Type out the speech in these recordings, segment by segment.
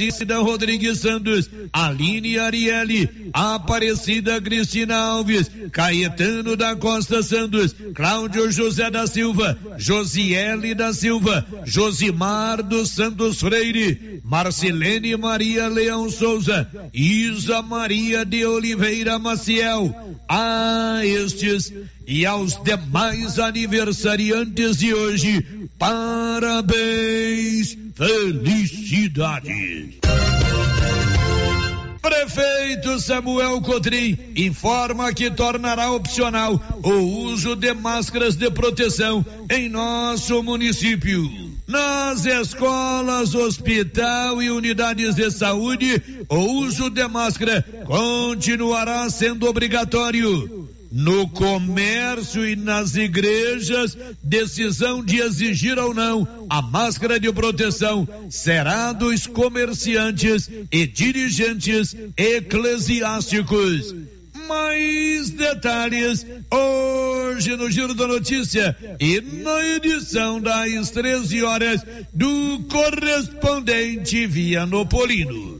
Aparecida Rodrigues Santos, Aline Arielle, Aparecida Cristina Alves, Caetano da Costa Santos, Cláudio José da Silva, Josiele da Silva, Josimar dos Santos Freire, Marcelene Maria Leão Souza, Isa Maria de Oliveira Maciel, a estes e aos demais aniversariantes de hoje, parabéns, felicidades. Prefeito Samuel Cotrim informa que tornará opcional o uso de máscaras de proteção em nosso município. Nas escolas, hospital e unidades de saúde, o uso de máscara continuará sendo obrigatório. No comércio e nas igrejas, decisão de exigir ou não a máscara de proteção será dos comerciantes e dirigentes eclesiásticos. Mais detalhes hoje no Giro da Notícia e na edição das 13 horas do correspondente Vianopolino.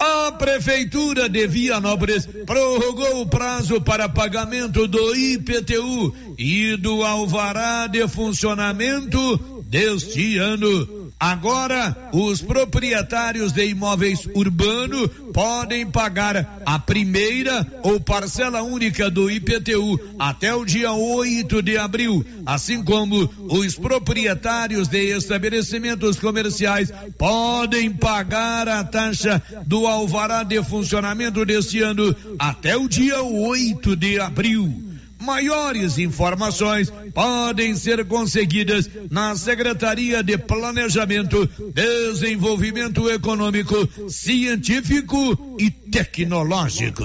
A Prefeitura de Vianópolis prorrogou o prazo para pagamento do IPTU e do alvará de funcionamento deste ano. Agora, os proprietários de imóveis urbanos podem pagar a primeira ou parcela única do IPTU até o dia 8 de abril, assim como os proprietários de estabelecimentos comerciais podem pagar a taxa do alvará de funcionamento deste ano até o dia 8 de abril. Maiores informações podem ser conseguidas na Secretaria de Planejamento, Desenvolvimento Econômico, Científico e Tecnológico.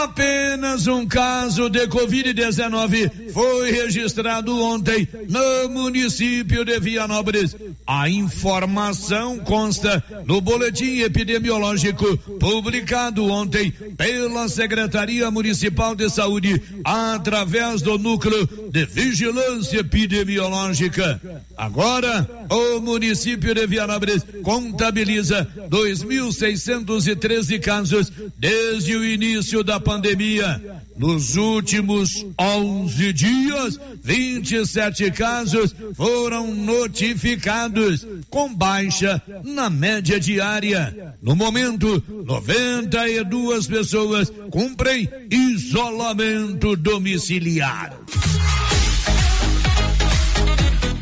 Apenas um caso de Covid-19 foi registrado ontem no município de Vianópolis. A informação consta no boletim epidemiológico publicado ontem pela Secretaria Municipal de Saúde através do núcleo de vigilância epidemiológica. Agora, o município de Vianópolis contabiliza 2.613 casos desde o início da pandemia. Nos últimos 11 dias, 27 casos foram notificados, com baixa na média diária. No momento, 92 pessoas cumprem isolamento domiciliar.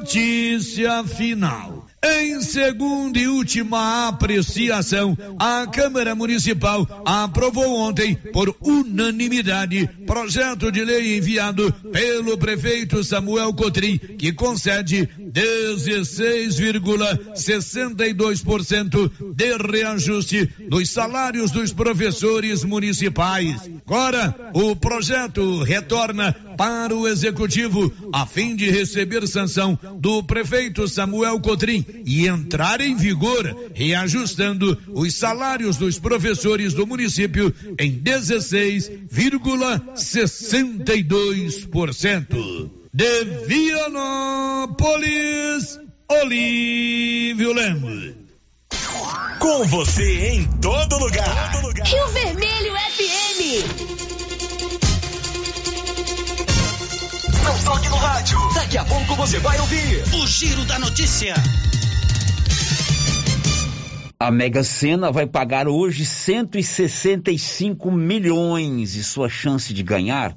Notícia final. Em segunda e última apreciação, a Câmara Municipal aprovou ontem, por unanimidade, projeto de lei enviado pelo prefeito Samuel Cotrim, que concede 16,62% de reajuste nos salários dos professores municipais. Agora, o projeto retorna para o executivo a fim de receber sanção do prefeito Samuel Cotrim e entrar em vigor, reajustando os salários dos professores do município em 16,62%. De Vianópolis, Olívio Lemos. Com você em todo lugar. Todo lugar. Rio Vermelho FM. Não toque no rádio. Daqui a pouco você vai ouvir o Giro da Notícia. A Mega Sena vai pagar hoje 165 milhões e sua chance de ganhar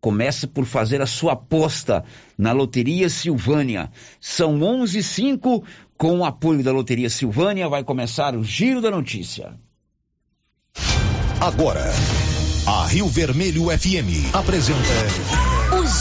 começa por fazer a sua aposta na Loteria Silvânia. São 11:05 com o apoio da Loteria Silvânia vai começar o Giro da Notícia. Agora, a Rio Vermelho FM apresenta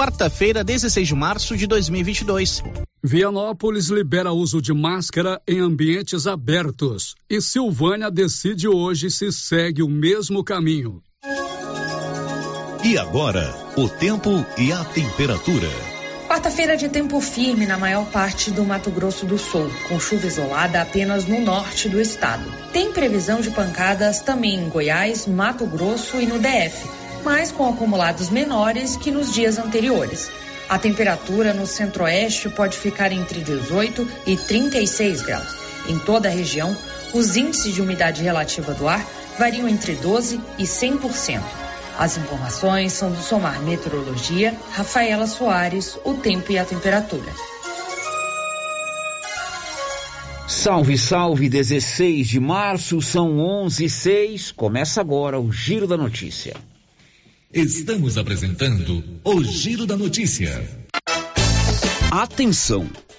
Quarta-feira, 16 de março de 2022. Vianópolis libera uso de máscara em ambientes abertos e Silvânia decide hoje se segue o mesmo caminho. E agora, o tempo e a temperatura. Quarta-feira de tempo firme na maior parte do Mato Grosso do Sul, com chuva isolada apenas no norte do estado. Tem previsão de pancadas também em Goiás, Mato Grosso e no DF, mas com acumulados menores que nos dias anteriores. A temperatura no centro-oeste pode ficar entre 18 e 36 graus. Em toda a região, os índices de umidade relativa do ar variam entre 12 e 100%. As informações são do Somar Meteorologia, Rafaela Soares, o tempo e a temperatura. Salve, salve, 16 de março, são 11 e 6. Começa agora o Giro da Notícia. Estamos apresentando o Giro da Notícia. Atenção!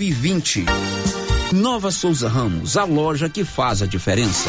2020. Nova Souza Ramos, a loja que faz a diferença.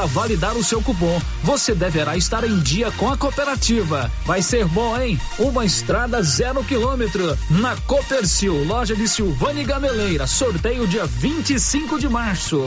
para validar o seu cupom, você deverá estar em dia com a cooperativa. Vai ser bom, hein? Uma estrada zero quilômetro na Copercil, loja de Silvane Gameleira. Sorteio dia 25 de março.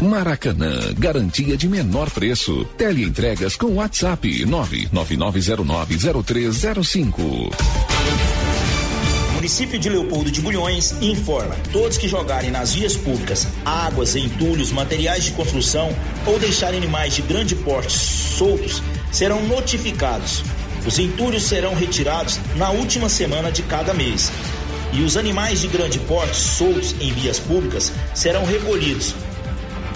Maracanã, garantia de menor preço. Teleentregas com WhatsApp 999090305. Município de Leopoldo de Bulhões informa: todos que jogarem nas vias públicas águas, entulhos, materiais de construção ou deixarem animais de grande porte soltos serão notificados. Os entulhos serão retirados na última semana de cada mês. E os animais de grande porte soltos em vias públicas serão recolhidos.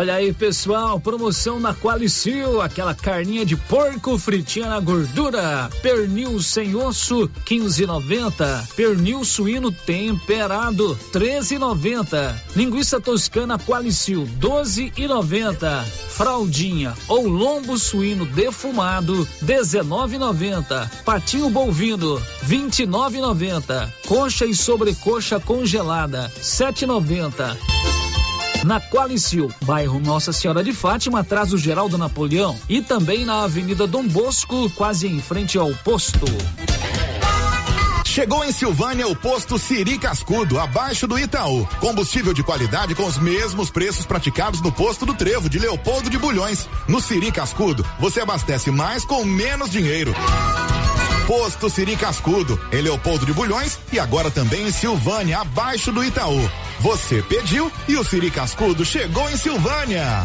Olha aí, pessoal, promoção na Qualicil, aquela carninha de porco fritinha na gordura, pernil sem osso, 15,90, pernil suíno temperado, 13,90, linguiça toscana Qualicil, 12,90, fraldinha ou lombo suíno defumado, 19,90, patinho bovino, 29,90, coxa e sobrecoxa congelada, 7,90. Na Qualicil, bairro Nossa Senhora de Fátima, atrás do Geraldo Napoleão e também na Avenida Dom Bosco, quase em frente ao posto. Chegou em Silvânia o posto Siri Cascudo, abaixo do Itaú. Combustível de qualidade com os mesmos preços praticados no posto do Trevo de Leopoldo de Bulhões. No Siri Cascudo, você abastece mais com menos dinheiro. Posto Siri Cascudo, em Leopoldo de Bulhões e agora também em Silvânia, abaixo do Itaú. Você pediu e o Siri Cascudo chegou em Silvânia.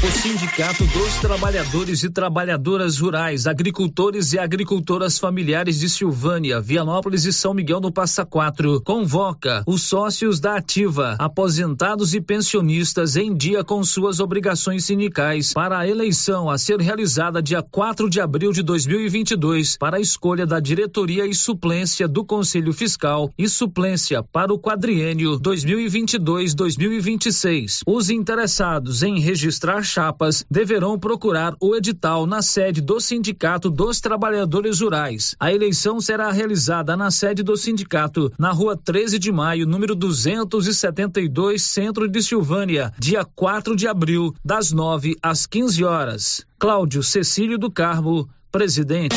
o Sindicato dos Trabalhadores e Trabalhadoras Rurais, Agricultores e Agricultoras Familiares de Silvânia, Vianópolis e São Miguel do Passa Quatro convoca os sócios da Ativa, aposentados e pensionistas em dia com suas obrigações sindicais para a eleição a ser realizada dia 4 de abril de 2022 para a escolha da diretoria e suplência do Conselho Fiscal e suplência para o quadriênio 2022-2026. Os interessados em registrar chapas deverão procurar o edital na sede do Sindicato dos Trabalhadores Rurais. A eleição será realizada na sede do sindicato, na rua 13 de maio, número 272, centro de Silvânia, dia 4 de abril, das 9 às 15 horas. Cláudio Cecílio do Carmo, presidente.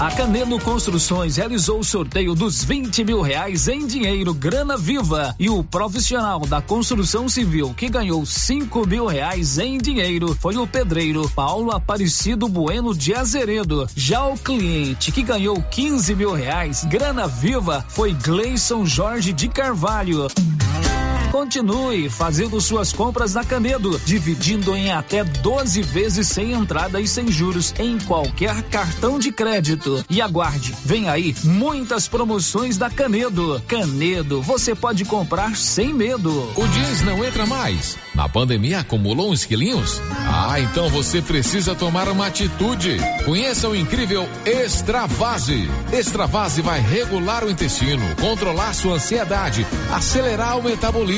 A Canelo Construções realizou o sorteio dos 20 mil reais em dinheiro grana viva e o profissional da construção civil que ganhou 5 mil reais em dinheiro foi o pedreiro Paulo Aparecido Bueno de Azeredo. Já o cliente que ganhou 15 mil reais grana viva foi Gleison Jorge de Carvalho. Continue fazendo suas compras na Canedo, dividindo em até 12 vezes sem entrada e sem juros em qualquer cartão de crédito. E aguarde, vem aí muitas promoções da Canedo. Canedo, você pode comprar sem medo. O jeans não entra mais. Na pandemia acumulou uns quilinhos? Ah, então você precisa tomar uma atitude. Conheça o incrível Extravase. Extravase vai regular o intestino, controlar sua ansiedade, acelerar o metabolismo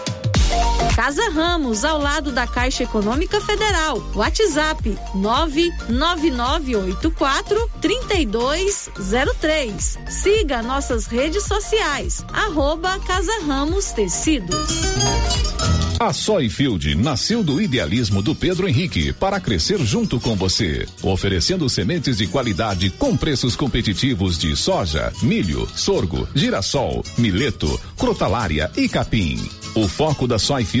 Casa Ramos, ao lado da Caixa Econômica Federal. WhatsApp 99984 3203. Siga nossas redes sociais. Arroba Casa Ramos Tecidos. A Soyfield nasceu do idealismo do Pedro Henrique para crescer junto com você, oferecendo sementes de qualidade com preços competitivos de soja, milho, sorgo, girassol, mileto, crotalária e capim. O foco da Soyfield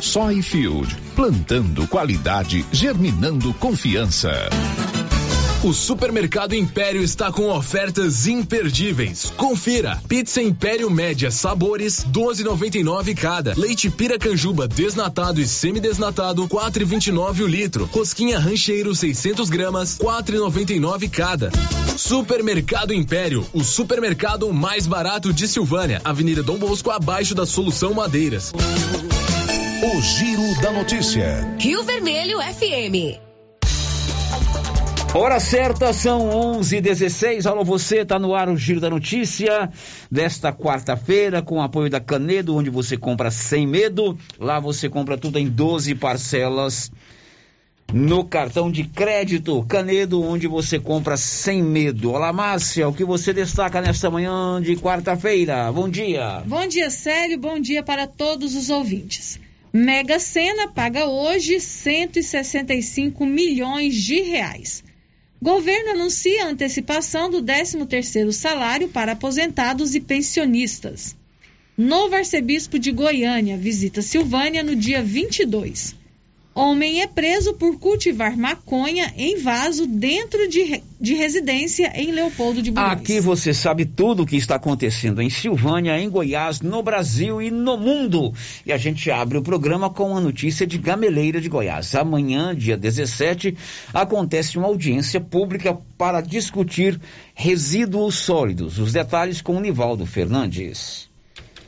Soyfield, plantando qualidade, germinando confiança. O Supermercado Império está com ofertas imperdíveis. Confira: pizza Império média sabores 12,99 cada. Leite Piracanjuba desnatado e semidesnatado 4,29 o litro. Rosquinha Rancheiro 600 gramas 4,99 cada. Supermercado Império, o supermercado mais barato de Silvânia, Avenida Dom Bosco abaixo da Solução Madeiras. O Giro da Notícia. Rio Vermelho FM. Hora certa, são 11:16. Alô, você, tá no ar o Giro da Notícia desta quarta-feira, com o apoio da Canedo, onde você compra sem medo. Lá você compra tudo em 12 parcelas no cartão de crédito Canedo, onde você compra sem medo. Olá, Márcia, o que você destaca nesta manhã de quarta-feira? Bom dia. Bom dia, Célio. Bom dia para todos os ouvintes. Mega Sena paga hoje 165 milhões de reais. Governo anuncia antecipação do 13º salário para aposentados e pensionistas. Novo arcebispo de Goiânia visita Silvânia no dia 22. Homem é preso por cultivar maconha em vaso dentro de, de residência em Leopoldo de Bulhões. Aqui você sabe tudo o que está acontecendo em Silvânia, em Goiás, no Brasil e no mundo. E a gente abre o programa com a notícia de Gameleira de Goiás. Amanhã, dia 17, acontece uma audiência pública para discutir resíduos sólidos. Os detalhes com o Nivaldo Fernandes.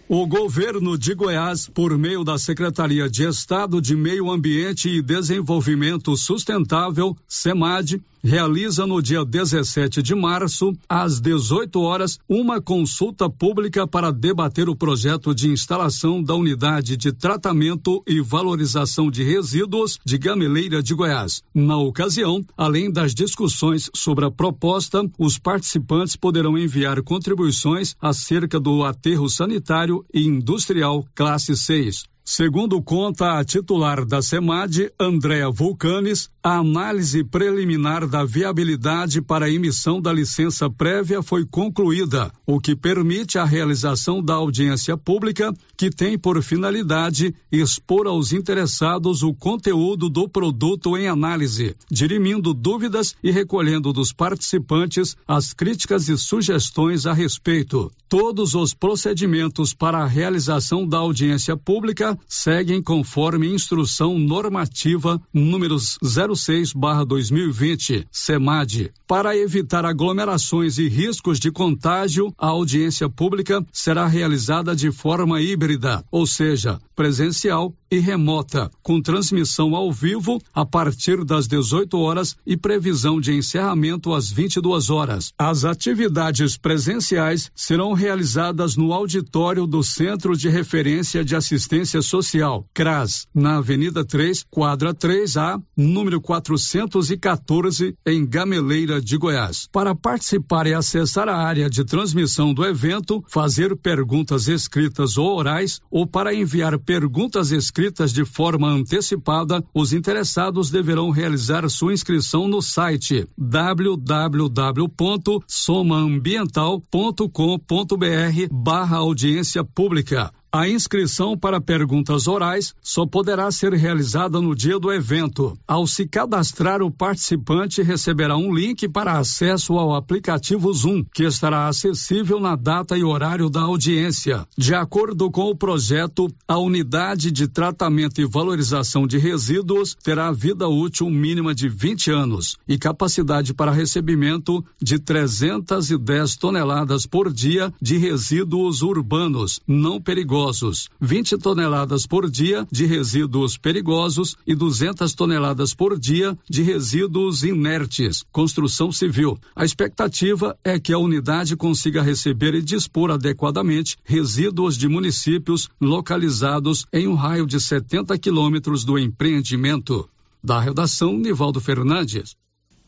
O governo de Goiás, por meio da Secretaria de Estado de Meio Ambiente e Desenvolvimento Sustentável, SEMAD, realiza no dia 17 de março, às 18 horas, uma consulta pública para debater o projeto de instalação da unidade de tratamento e valorização de resíduos de Gameleira de Goiás. Na ocasião, além das discussões sobre a proposta, os participantes poderão enviar contribuições acerca do aterro sanitário e industrial classe 6. Segundo conta a titular da SEMAD, Andréa Vulcanes, a análise preliminar da viabilidade para a emissão da licença prévia foi concluída, o que permite a realização da audiência pública, que tem por finalidade expor aos interessados o conteúdo do produto em análise, dirimindo dúvidas e recolhendo dos participantes as críticas e sugestões a respeito. Todos os procedimentos para a realização da audiência pública seguem conforme instrução normativa números 06/2020, SEMAD. Para evitar aglomerações e riscos de contágio, a audiência pública será realizada de forma híbrida, ou seja, presencial e remota, com transmissão ao vivo a partir das 18 horas e previsão de encerramento às 22 horas. As atividades presenciais serão realizadas no auditório do Centro de Referência de Assistência Social, CRAS, na Avenida 3, quadra 3A, número 414, em Gameleira de Goiás. Para participar e acessar a área de transmissão do evento, fazer perguntas escritas ou orais ou para enviar perguntas escritas de forma antecipada, os interessados deverão realizar sua inscrição no site www.somaambiental.com.br barra audiência pública a inscrição para perguntas orais só poderá ser realizada no dia do evento. Ao se cadastrar, o participante receberá um link para acesso ao aplicativo Zoom, que estará acessível na data e horário da audiência. De acordo com o projeto, a unidade de tratamento e valorização de resíduos terá vida útil mínima de 20 anos e capacidade para recebimento de 310 toneladas por dia de resíduos urbanos não perigosos perigosos, 20 toneladas por dia de resíduos perigosos e 200 toneladas por dia de resíduos inertes. Construção civil. A expectativa é que a unidade consiga receber e dispor adequadamente resíduos de municípios localizados em um raio de 70 quilômetros do empreendimento. Da redação, Nivaldo Fernandes.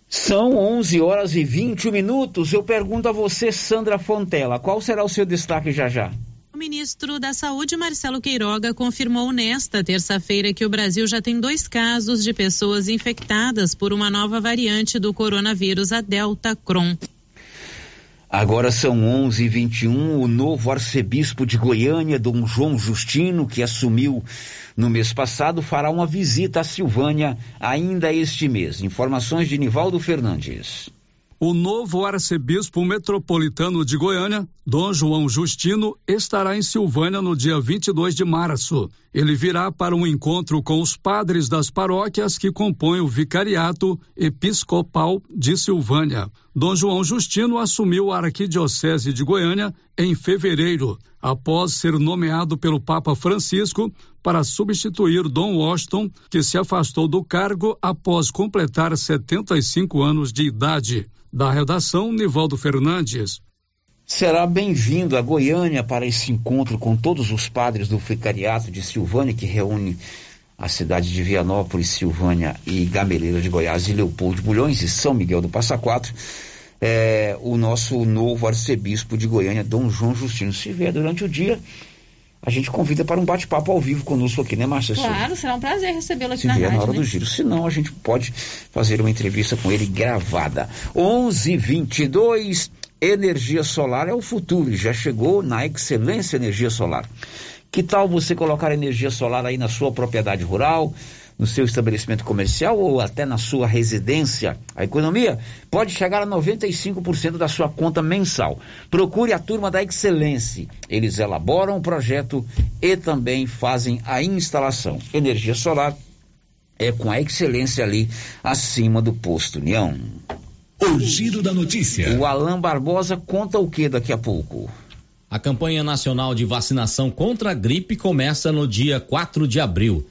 São 11 horas e 20 minutos. Eu pergunto a você, Sandra Fontela, qual será o seu destaque já já? O ministro da Saúde, Marcelo Queiroga, confirmou nesta terça-feira que o Brasil já tem dois casos de pessoas infectadas por uma nova variante do coronavírus, a Delta Cron. Agora são 11:21. O novo arcebispo de Goiânia, Dom João Justino, que assumiu no mês passado, fará uma visita a Silvânia ainda este mês. Informações de Nivaldo Fernandes. O novo arcebispo metropolitano de Goiânia, Dom João Justino, estará em Silvânia no dia 22 de março. Ele virá para um encontro com os padres das paróquias que compõem o Vicariato Episcopal de Silvânia. Dom João Justino assumiu a Arquidiocese de Goiânia em fevereiro, após ser nomeado pelo Papa Francisco para substituir Dom Washington, que se afastou do cargo após completar 75 anos de idade. Da redação, Nivaldo Fernandes. Será bem-vindo a Goiânia para esse encontro com todos os padres do Vicariato de Silvânia, que reúne a cidade de Vianópolis, Silvânia e Gameleira de Goiás e Leopoldo de Bulhões e São Miguel do Passa Quatro, é, o nosso novo arcebispo de Goiânia, Dom João Justino. Se vier durante o dia, a gente convida para um bate-papo ao vivo conosco aqui, né, Márcia? Claro, será um prazer recebê-lo aqui Se na vier rádio. na hora né? do giro. Se não, a gente pode fazer uma entrevista com ele gravada. 11:22 Energia solar é o futuro, já chegou na Excelência Energia Solar. Que tal você colocar energia solar aí na sua propriedade rural, no seu estabelecimento comercial ou até na sua residência? A economia pode chegar a 95% da sua conta mensal. Procure a turma da Excelência. Eles elaboram o projeto e também fazem a instalação. Energia solar é com a excelência ali acima do posto União. O giro da notícia. O Alain Barbosa conta o que daqui a pouco? A campanha nacional de vacinação contra a gripe começa no dia 4 de abril.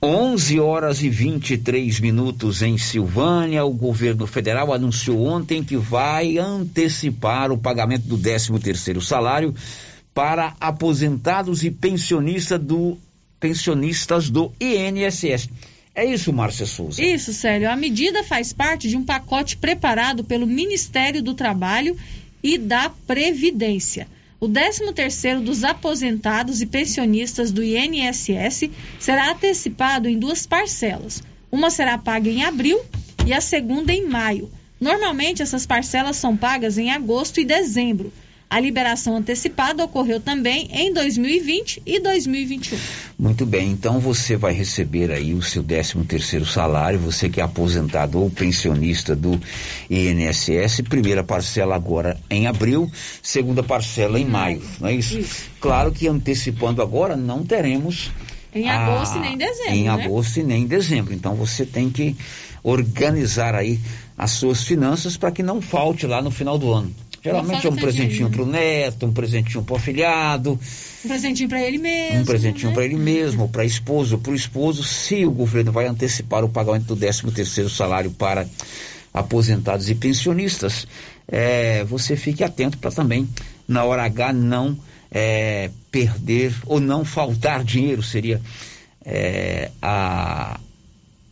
11 horas e 23 minutos em Silvânia. O governo federal anunciou ontem que vai antecipar o pagamento do 13º salário para aposentados e pensionista do, pensionistas do INSS. É isso, Márcia Souza? Isso, Célio. A medida faz parte de um pacote preparado pelo Ministério do Trabalho e da Previdência. O 13º dos aposentados e pensionistas do INSS será antecipado em duas parcelas. Uma será paga em abril e a segunda em maio. Normalmente essas parcelas são pagas em agosto e dezembro. A liberação antecipada ocorreu também em 2020 e 2021. Muito bem, então você vai receber aí o seu 13 terceiro salário, você que é aposentado ou pensionista do INSS, primeira parcela agora em abril, segunda parcela em maio, não é isso? isso. Claro que antecipando agora não teremos em agosto a... e nem dezembro. Em né? agosto e nem dezembro. Então você tem que organizar aí as suas finanças para que não falte lá no final do ano. Geralmente é um presentinho para o neto, um presentinho para o afilhado. Um presentinho para ele mesmo. Um presentinho né? para ele mesmo, para a esposa para o esposo, se o governo vai antecipar o pagamento do 13 terceiro salário para aposentados e pensionistas, é, você fique atento para também, na hora H, não é, perder ou não faltar dinheiro, seria é, a,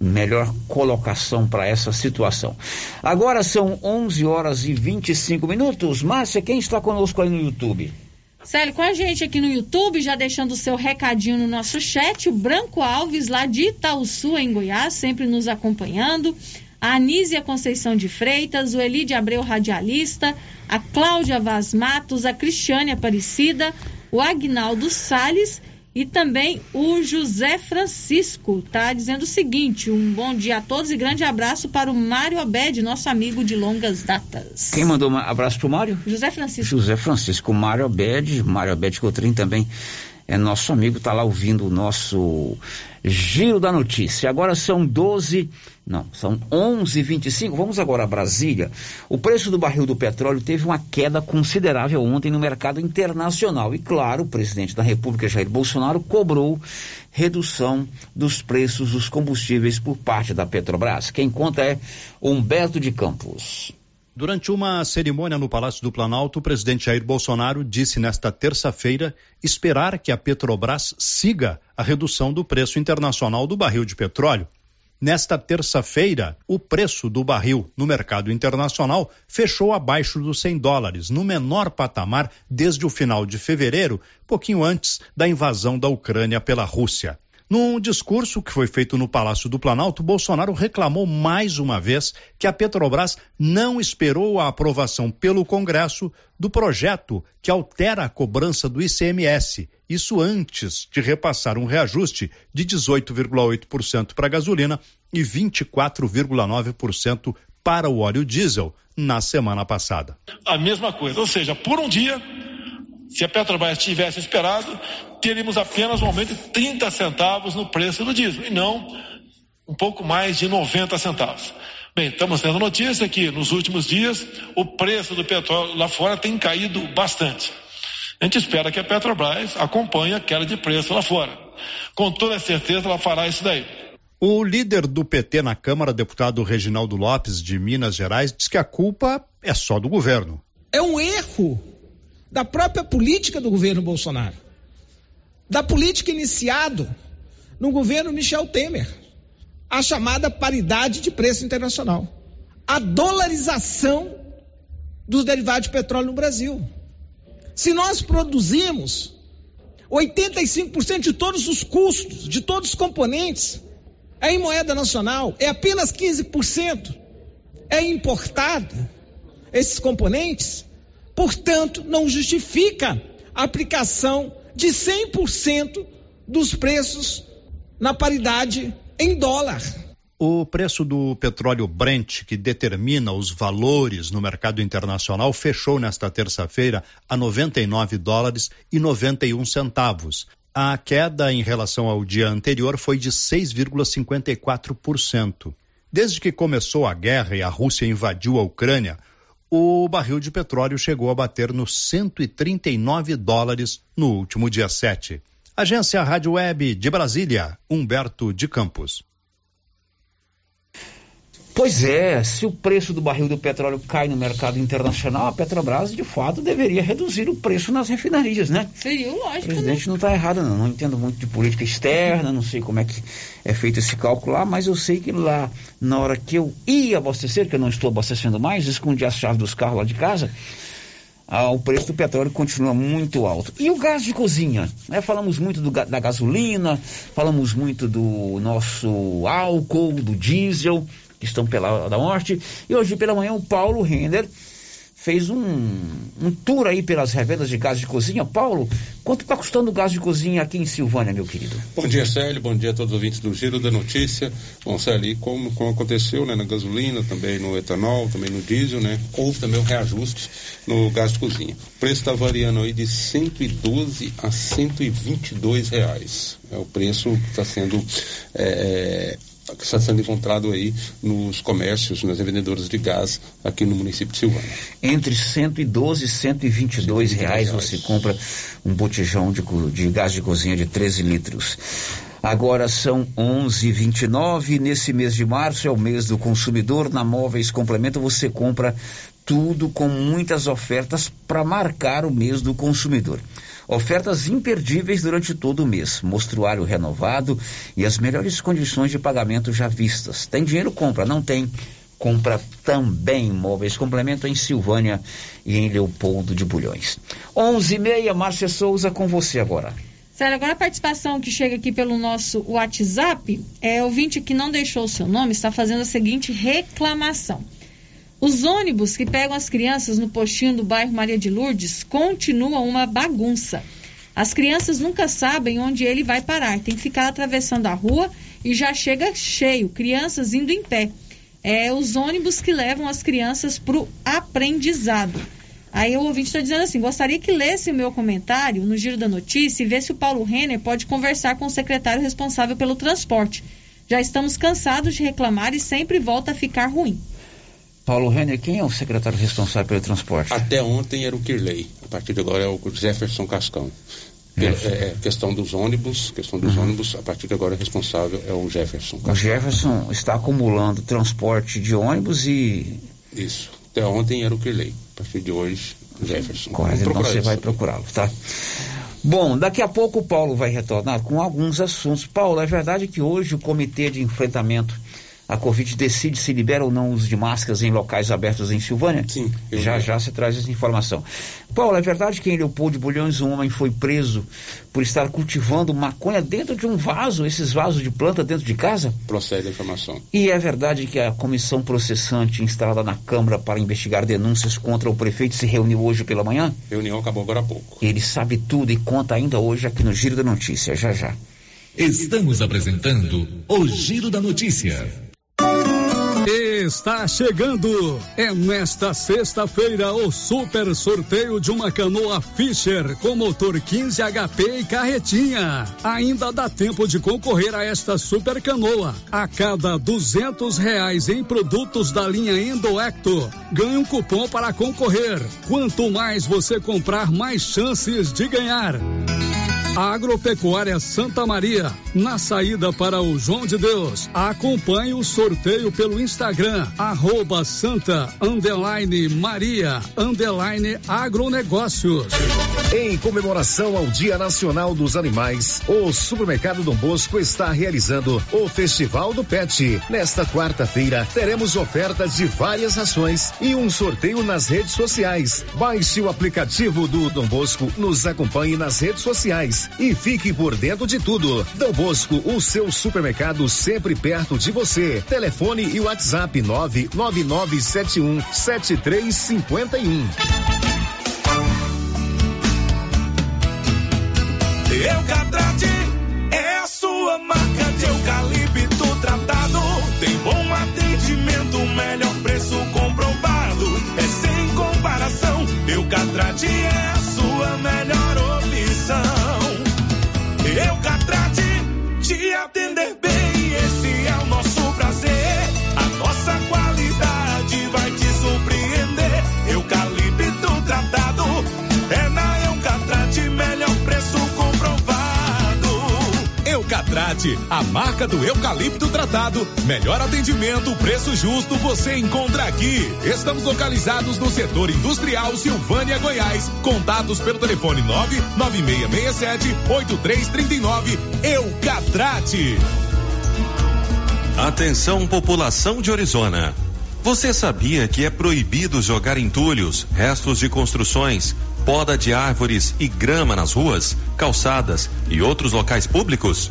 melhor colocação para essa situação. Agora são 11 horas e 25 minutos. Márcia, quem está conosco aí no YouTube? Célio, com a gente aqui no YouTube, já deixando o seu recadinho no nosso chat, o Branco Alves, lá de Itaúsu, em Goiás, sempre nos acompanhando. A Anísia Conceição de Freitas, o Elide Abreu Radialista, a Cláudia Vaz Matos, a Cristiane Aparecida, o Agnaldo Sales e também o José Francisco tá dizendo o seguinte: um bom dia a todos e grande abraço para o Mário Abed, nosso amigo de longas datas. Quem mandou um abraço para o Mário? José Francisco. José Francisco, Mário Abed, Mário Abed Cotrim também é nosso amigo, está lá ouvindo o nosso giro da notícia. Agora são 12, não, são 11:25. Vamos agora a Brasília. O preço do barril do petróleo teve uma queda considerável ontem no mercado internacional e claro, o presidente da República Jair Bolsonaro cobrou redução dos preços dos combustíveis por parte da Petrobras. Quem conta é Humberto de Campos. Durante uma cerimônia no Palácio do Planalto, o presidente Jair Bolsonaro disse nesta terça-feira esperar que a Petrobras siga a redução do preço internacional do barril de petróleo. Nesta terça-feira, o preço do barril no mercado internacional fechou abaixo dos 100 dólares, no menor patamar desde o final de fevereiro, pouquinho antes da invasão da Ucrânia pela Rússia. Num discurso que foi feito no Palácio do Planalto, Bolsonaro reclamou mais uma vez que a Petrobras não esperou a aprovação pelo Congresso do projeto que altera a cobrança do ICMS, isso antes de repassar um reajuste de 18,8% para a gasolina e 24,9% para o óleo diesel na semana passada. A mesma coisa, ou seja, por um dia se a Petrobras tivesse esperado, teríamos apenas um aumento de 30 centavos no preço do diesel e não um pouco mais de 90 centavos. Bem, estamos tendo notícia que nos últimos dias o preço do petróleo lá fora tem caído bastante. A gente espera que a Petrobras acompanhe a queda de preço lá fora. Com toda certeza ela fará isso daí. O líder do PT na Câmara, deputado Reginaldo Lopes, de Minas Gerais, diz que a culpa é só do governo. É um erro da própria política do governo Bolsonaro, da política iniciado no governo Michel Temer, a chamada paridade de preço internacional, a dolarização dos derivados de petróleo no Brasil. Se nós produzimos 85% de todos os custos, de todos os componentes, é em moeda nacional, é apenas 15% é importado esses componentes, Portanto, não justifica a aplicação de 100% dos preços na paridade em dólar. O preço do petróleo Brent, que determina os valores no mercado internacional, fechou nesta terça-feira a 99 dólares e 91 centavos. A queda em relação ao dia anterior foi de 6,54%. Desde que começou a guerra e a Rússia invadiu a Ucrânia, o barril de petróleo chegou a bater nos 139 dólares no último dia 7. Agência Rádio Web de Brasília, Humberto de Campos. Pois é, se o preço do barril do petróleo cai no mercado internacional, a Petrobras de fato deveria reduzir o preço nas refinarias, né? Seria lógico. O presidente né? não está errado, não. Não entendo muito de política externa, não sei como é que é feito esse cálculo lá, mas eu sei que lá, na hora que eu ia abastecer, que eu não estou abastecendo mais, escondi as chaves dos carros lá de casa, ah, o preço do petróleo continua muito alto. E o gás de cozinha? Né? Falamos muito do, da gasolina, falamos muito do nosso álcool, do diesel, que estão pela da morte. E hoje pela manhã o Paulo Render fez um, um tour aí pelas revendas de gás de cozinha. Paulo, quanto está custando o gás de cozinha aqui em Silvânia, meu querido? Bom dia, Célio. Bom dia a todos os ouvintes do Giro da Notícia. Bom, Célio, como, como aconteceu né, na gasolina, também no etanol, também no diesel, né? Houve também um reajuste no gás de cozinha. O preço está variando aí de 112 a 122 reais. É o preço que está sendo é, que está sendo encontrado aí nos comércios, nas revendedoras de gás aqui no município de Silvânia. Entre 112 e 122 reais, reais você compra um botijão de, de gás de cozinha de 13 litros. Agora são 11:29 nesse mês de março é o mês do consumidor. Na Móveis Complemento você compra tudo com muitas ofertas para marcar o mês do consumidor. Ofertas imperdíveis durante todo o mês, mostruário renovado e as melhores condições de pagamento já vistas. Tem dinheiro, compra, não tem. Compra também móveis complemento em Silvânia e em Leopoldo de Bulhões. 11:30 Márcia Souza com você agora. Sério, agora a participação que chega aqui pelo nosso WhatsApp é ouvinte que não deixou o seu nome, está fazendo a seguinte reclamação. Os ônibus que pegam as crianças no postinho do bairro Maria de Lourdes continuam uma bagunça. As crianças nunca sabem onde ele vai parar, tem que ficar atravessando a rua e já chega cheio, crianças indo em pé. É os ônibus que levam as crianças para o aprendizado. Aí o ouvinte está dizendo assim: gostaria que lesse o meu comentário no Giro da Notícia e ver se o Paulo Renner pode conversar com o secretário responsável pelo transporte. Já estamos cansados de reclamar e sempre volta a ficar ruim. Paulo Renner, quem é o secretário responsável pelo transporte? Até ontem era o Kirley, a partir de agora é o Jefferson Cascão. É, é, questão dos ônibus, questão dos uhum. ônibus, a partir de agora é responsável é o Jefferson. Cascão. O Jefferson está acumulando transporte de ônibus e. Isso. Até ontem era o Kirley. A partir de hoje, Jefferson. Correto, então você vai procurá-lo, tá? Bom, daqui a pouco o Paulo vai retornar com alguns assuntos. Paulo, é verdade que hoje o Comitê de Enfrentamento a Covid decide se libera ou não o uso de máscaras em locais abertos em Silvânia? Sim. Já já se traz essa informação. Paulo, é verdade que em Leopoldo de Bulhões um homem foi preso por estar cultivando maconha dentro de um vaso, esses vasos de planta dentro de casa? Procede a informação. E é verdade que a comissão processante instalada na Câmara para investigar denúncias contra o prefeito se reuniu hoje pela manhã? Reunião acabou agora há pouco. Ele sabe tudo e conta ainda hoje aqui no Giro da Notícia, já já. Estamos apresentando o Giro da Notícia. Está chegando! É nesta sexta-feira o super sorteio de uma canoa Fischer com motor 15 HP e carretinha. Ainda dá tempo de concorrer a esta super canoa. A cada duzentos reais em produtos da linha Endoecto, ganhe um cupom para concorrer. Quanto mais você comprar, mais chances de ganhar. Agropecuária Santa Maria, na saída para o João de Deus. Acompanhe o sorteio pelo Instagram, arroba Santa underline Maria underline agronegócios. Em comemoração ao Dia Nacional dos Animais, o Supermercado Dom Bosco está realizando o Festival do Pet. Nesta quarta-feira, teremos ofertas de várias rações e um sorteio nas redes sociais. Baixe o aplicativo do Dom Bosco, nos acompanhe nas redes sociais e fique por dentro de tudo. Dom Bosco, o seu supermercado sempre perto de você. Telefone e WhatsApp 99971 7351. Eucatrate é a sua marca de eucalipto tratado. Tem bom atendimento, melhor preço comprovado. É sem comparação. Eucatrate é a A marca do eucalipto tratado. Melhor atendimento, preço justo, você encontra aqui. Estamos localizados no setor industrial Silvânia, Goiás. Contatos pelo telefone 99667 8339. Eucatrate. Atenção, população de Orizona. Você sabia que é proibido jogar entulhos, restos de construções, poda de árvores e grama nas ruas, calçadas e outros locais públicos?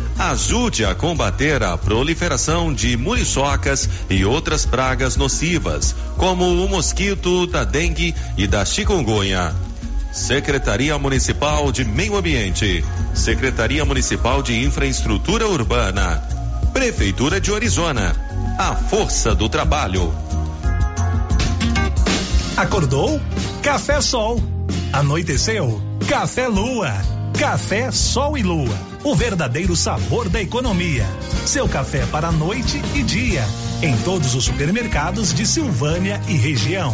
Ajude a combater a proliferação de muriçocas e outras pragas nocivas, como o mosquito da dengue e da chikungunya. Secretaria Municipal de Meio Ambiente, Secretaria Municipal de Infraestrutura Urbana, Prefeitura de Orizona. A força do trabalho. Acordou? Café Sol. Anoiteceu? Café Lua. Café Sol e Lua. O verdadeiro sabor da economia. Seu café para noite e dia. Em todos os supermercados de Silvânia e região.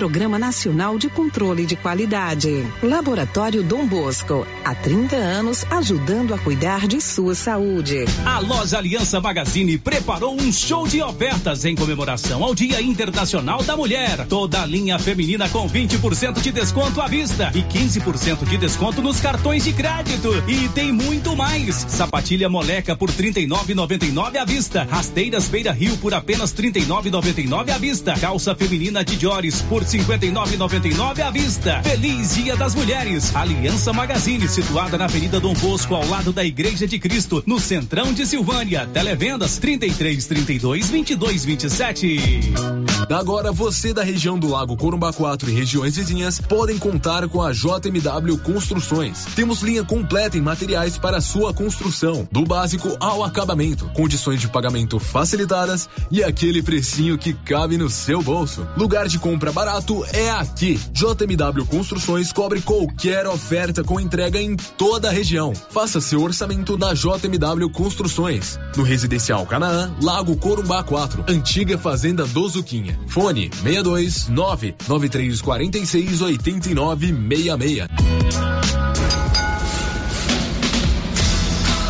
Programa Nacional de Controle de Qualidade. Laboratório Dom Bosco, há 30 anos ajudando a cuidar de sua saúde. A loja Aliança Magazine preparou um show de ofertas em comemoração ao Dia Internacional da Mulher. Toda a linha feminina com 20% de desconto à vista e 15% de desconto nos cartões de crédito. E tem muito mais. Sapatilha moleca por 39,99 à vista. Rasteiras Beira Rio por apenas 39,99 à vista. Calça feminina de Jores por 59,99 à vista. Feliz Dia das Mulheres. Aliança Magazine, situada na Avenida Dom Bosco, ao lado da Igreja de Cristo, no Centrão de Silvânia. Televendas 33 32 22 27. Agora você da região do Lago Corumbá 4 e regiões vizinhas podem contar com a JMW Construções. Temos linha completa em materiais para sua construção, do básico ao acabamento, condições de pagamento facilitadas e aquele precinho que cabe no seu bolso. Lugar de compra barato é aqui. JMW Construções cobre qualquer oferta com entrega em toda a região. Faça seu orçamento na JMW Construções. No Residencial Canaã, Lago Corumbá 4, Antiga Fazenda do Zuquinha. Fone 62 99346 8966.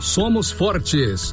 somos fortes.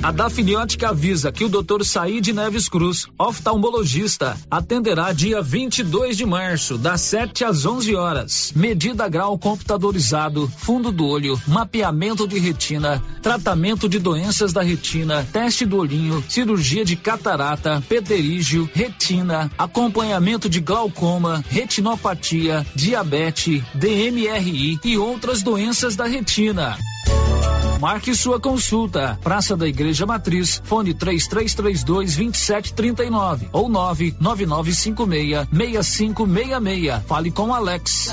A Dafniótica avisa que o Dr. Said Neves Cruz, oftalmologista, atenderá dia 22 de março, das 7 às 11 horas. Medida grau computadorizado, fundo do olho, mapeamento de retina, tratamento de doenças da retina, teste do olhinho, cirurgia de catarata, pterígio, retina, acompanhamento de glaucoma, retinopatia, diabetes, DMRI e outras doenças da retina. Marque sua consulta. Praça da Igreja Matriz, fone 3332 2739 ou 99956 6566. Fale com Alex.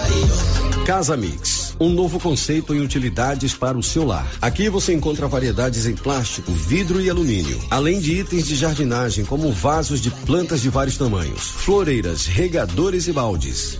Casa Mix, um novo conceito em utilidades para o seu lar. Aqui você encontra variedades em plástico, vidro e alumínio, além de itens de jardinagem como vasos de plantas de vários tamanhos, floreiras, regadores e baldes.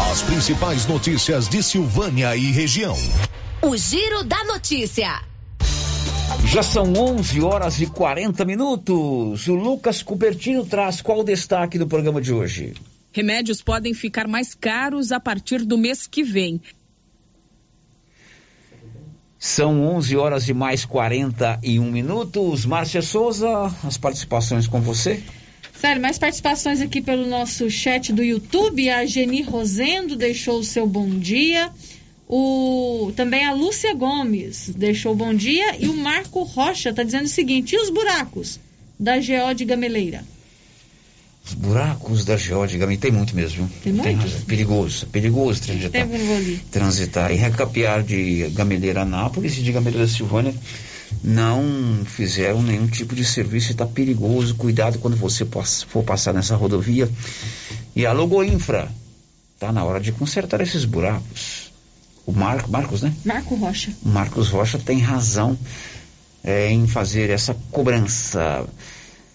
As principais notícias de Silvânia e região. O Giro da Notícia. Já são 11 horas e 40 minutos. O Lucas Cupertino traz qual o destaque do programa de hoje? Remédios podem ficar mais caros a partir do mês que vem. São 11 horas e mais 41 minutos. Márcia Souza, as participações com você. Sério, mais participações aqui pelo nosso chat do YouTube. A Geni Rosendo deixou o seu bom dia. O, também a Lúcia Gomes deixou bom dia. E o Marco Rocha está dizendo o seguinte: e os buracos da GO de Gameleira? Os buracos da GO de Gameleira, tem muito mesmo. Tem muito? razão. perigoso, perigoso transitar. Eu não vou ali. transitar. E recapear de Gameleira a Nápoles e de Gameleira a Silvânia não fizeram nenhum tipo de serviço está perigoso. Cuidado quando você for passar nessa rodovia. E a Logoinfra, tá na hora de consertar esses buracos. O Mar Marcos, né? Marco Rocha. O Marcos Rocha tem razão é, em fazer essa cobrança.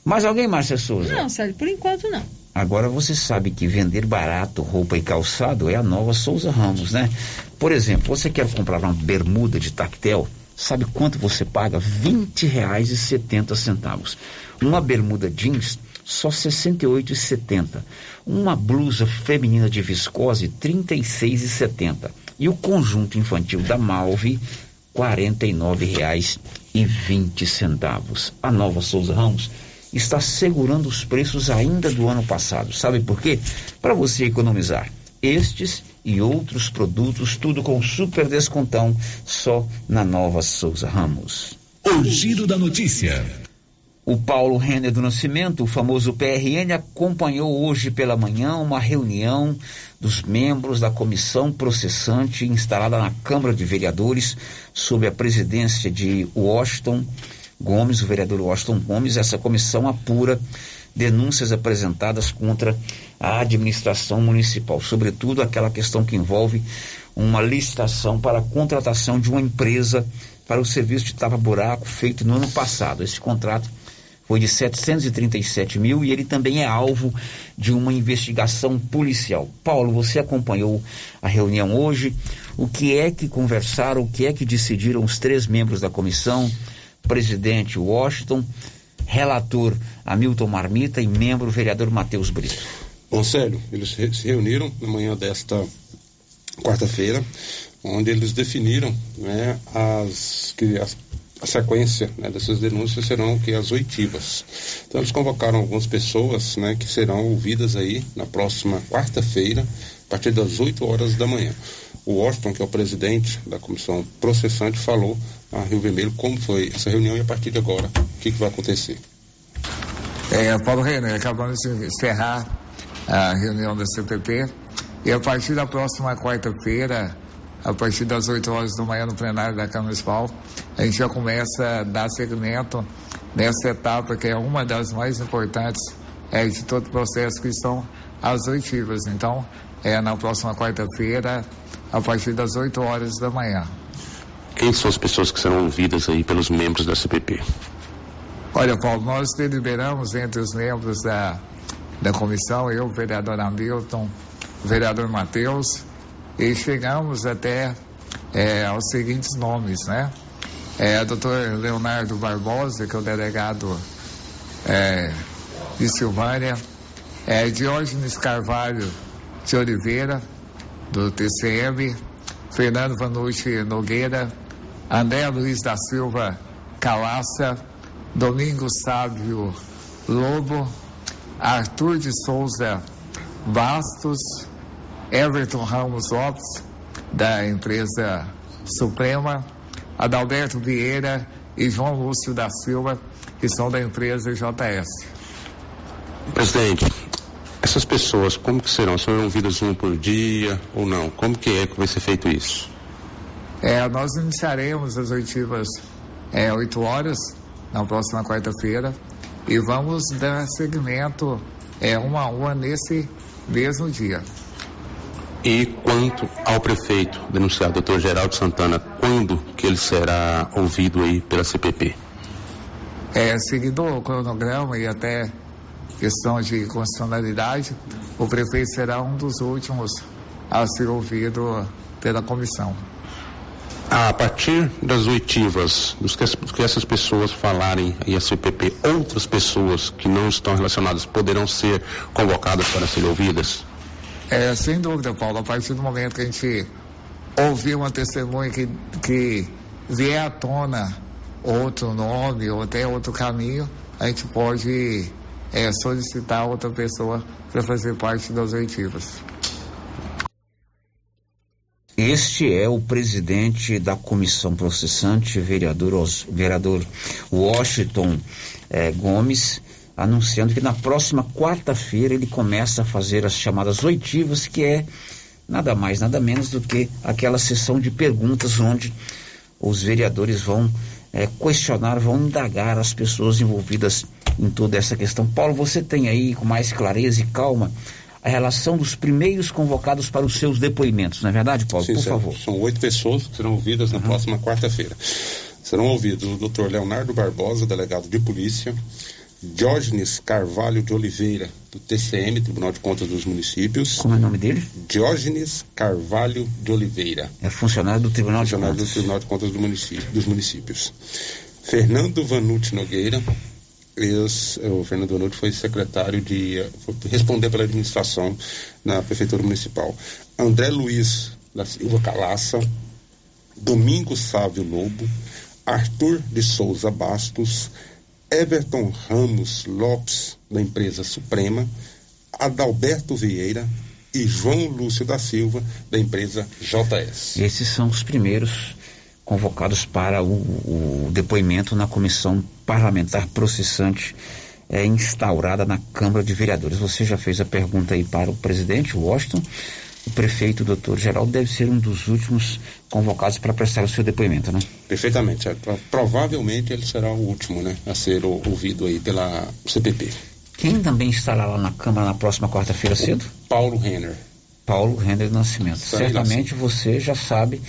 Mais alguém, Márcia Souza? Não, sério, por enquanto não. Agora você sabe que vender barato roupa e calçado é a nova Souza Ramos, né? Por exemplo, você quer comprar uma bermuda de tactel, sabe quanto você paga? R$ 20,70. Uma bermuda jeans, só R$ 68,70. Uma blusa feminina de viscose, R$ 36,70. E o conjunto infantil da Malve, R$ 49,20. A nova Souza Ramos está segurando os preços ainda do ano passado. Sabe por quê? Para você economizar. Estes e outros produtos, tudo com super descontão, só na nova Souza Ramos. O Giro da Notícia. O Paulo Renner do Nascimento, o famoso PRN, acompanhou hoje pela manhã uma reunião dos membros da comissão processante instalada na Câmara de Vereadores, sob a presidência de Washington Gomes, o vereador Washington Gomes. Essa comissão apura denúncias apresentadas contra a administração municipal, sobretudo aquela questão que envolve uma licitação para a contratação de uma empresa para o serviço de tapa-buraco feito no ano passado. Esse contrato foi de 737 mil e ele também é alvo de uma investigação policial. Paulo, você acompanhou a reunião hoje. O que é que conversaram, o que é que decidiram os três membros da comissão? Presidente Washington, relator Hamilton Marmita e membro vereador Matheus Brito. Sério, eles se reuniram na manhã desta quarta-feira, onde eles definiram né, as, que as, a sequência né, dessas denúncias serão que as oitivas. Então eles convocaram algumas pessoas né, que serão ouvidas aí na próxima quarta-feira, a partir das 8 horas da manhã. O Washington, que é o presidente da comissão processante, falou a Rio Vermelho como foi essa reunião e a partir de agora o que, que vai acontecer. É, Paulo Reiner, acabamos de encerrar a reunião da CPP e a partir da próxima quarta-feira, a partir das 8 horas da manhã no plenário da Câmara Municipal, a gente já começa a dar seguimento nessa etapa que é uma das mais importantes é, de todo o processo, que são as oitivas. Então, é na próxima quarta-feira, a partir das 8 horas da manhã. Quem são as pessoas que serão ouvidas aí pelos membros da CPP? Olha, Paulo, nós deliberamos entre os membros da, da comissão, eu, o vereador Hamilton, o vereador Matheus, e chegamos até é, aos seguintes nomes, né? É, doutor Leonardo Barbosa, que é o delegado é, de Silvânia, é, Diógenes Carvalho de Oliveira, do TCM, Fernando Vanucci Nogueira, André Luiz da Silva Calaça, Domingos Sábio Lobo, Arthur de Souza Bastos, Everton Ramos Lopes, da empresa Suprema, Adalberto Vieira e João Lúcio da Silva, que são da empresa JS. Presidente, essas pessoas, como que serão? Serão ouvidas um por dia ou não? Como que é que vai ser feito isso? É, nós iniciaremos as oitivas é, 8 horas na próxima quarta-feira e vamos dar seguimento é, uma a uma nesse mesmo dia. E quanto ao prefeito denunciado, doutor Geraldo Santana, quando que ele será ouvido aí pela CPP? É, seguindo o cronograma e até questão de constitucionalidade, o prefeito será um dos últimos a ser ouvido pela comissão. A partir das oitivas, dos que, que essas pessoas falarem e a CPP, outras pessoas que não estão relacionadas poderão ser convocadas para serem ouvidas? É, sem dúvida, Paulo. A partir do momento que a gente ouvir uma testemunha que, que vier à tona outro nome ou até outro caminho, a gente pode é, solicitar outra pessoa para fazer parte das oitivas. Este é o presidente da comissão processante, vereador, vereador Washington eh, Gomes, anunciando que na próxima quarta-feira ele começa a fazer as chamadas oitivas, que é nada mais, nada menos do que aquela sessão de perguntas onde os vereadores vão eh, questionar, vão indagar as pessoas envolvidas em toda essa questão. Paulo, você tem aí com mais clareza e calma a relação dos primeiros convocados para os seus depoimentos, não é verdade, Paulo? Sim, Por são, favor. São oito pessoas que serão ouvidas na uhum. próxima quarta-feira. Serão ouvidos o doutor Leonardo Barbosa, delegado de polícia, Diógenes Carvalho de Oliveira, do TCM, Tribunal de Contas dos Municípios. Como é o nome dele? Diógenes Carvalho de Oliveira. É funcionário do Tribunal funcionário de Contas. do Tribunal de Contas do município, dos Municípios. Fernando Vanucci Nogueira, ex, o Fernando Vanucci foi secretário de foi responder pela administração na prefeitura municipal. André Luiz da Silva Calaça, Domingos Sávio Lobo, Arthur de Souza Bastos, Everton Ramos Lopes, da empresa Suprema, Adalberto Vieira e João Lúcio da Silva, da empresa JS. Esses são os primeiros convocados para o, o depoimento na comissão parlamentar processante é, instaurada na Câmara de Vereadores. Você já fez a pergunta aí para o presidente Washington. O prefeito, doutor Geraldo, deve ser um dos últimos convocados para prestar o seu depoimento, né? Perfeitamente. É, provavelmente ele será o último, né, a ser ouvido aí pela CPP. Quem também estará lá na Câmara na próxima quarta-feira cedo? Paulo Renner. Paulo Renner Nascimento. Certamente você já sabe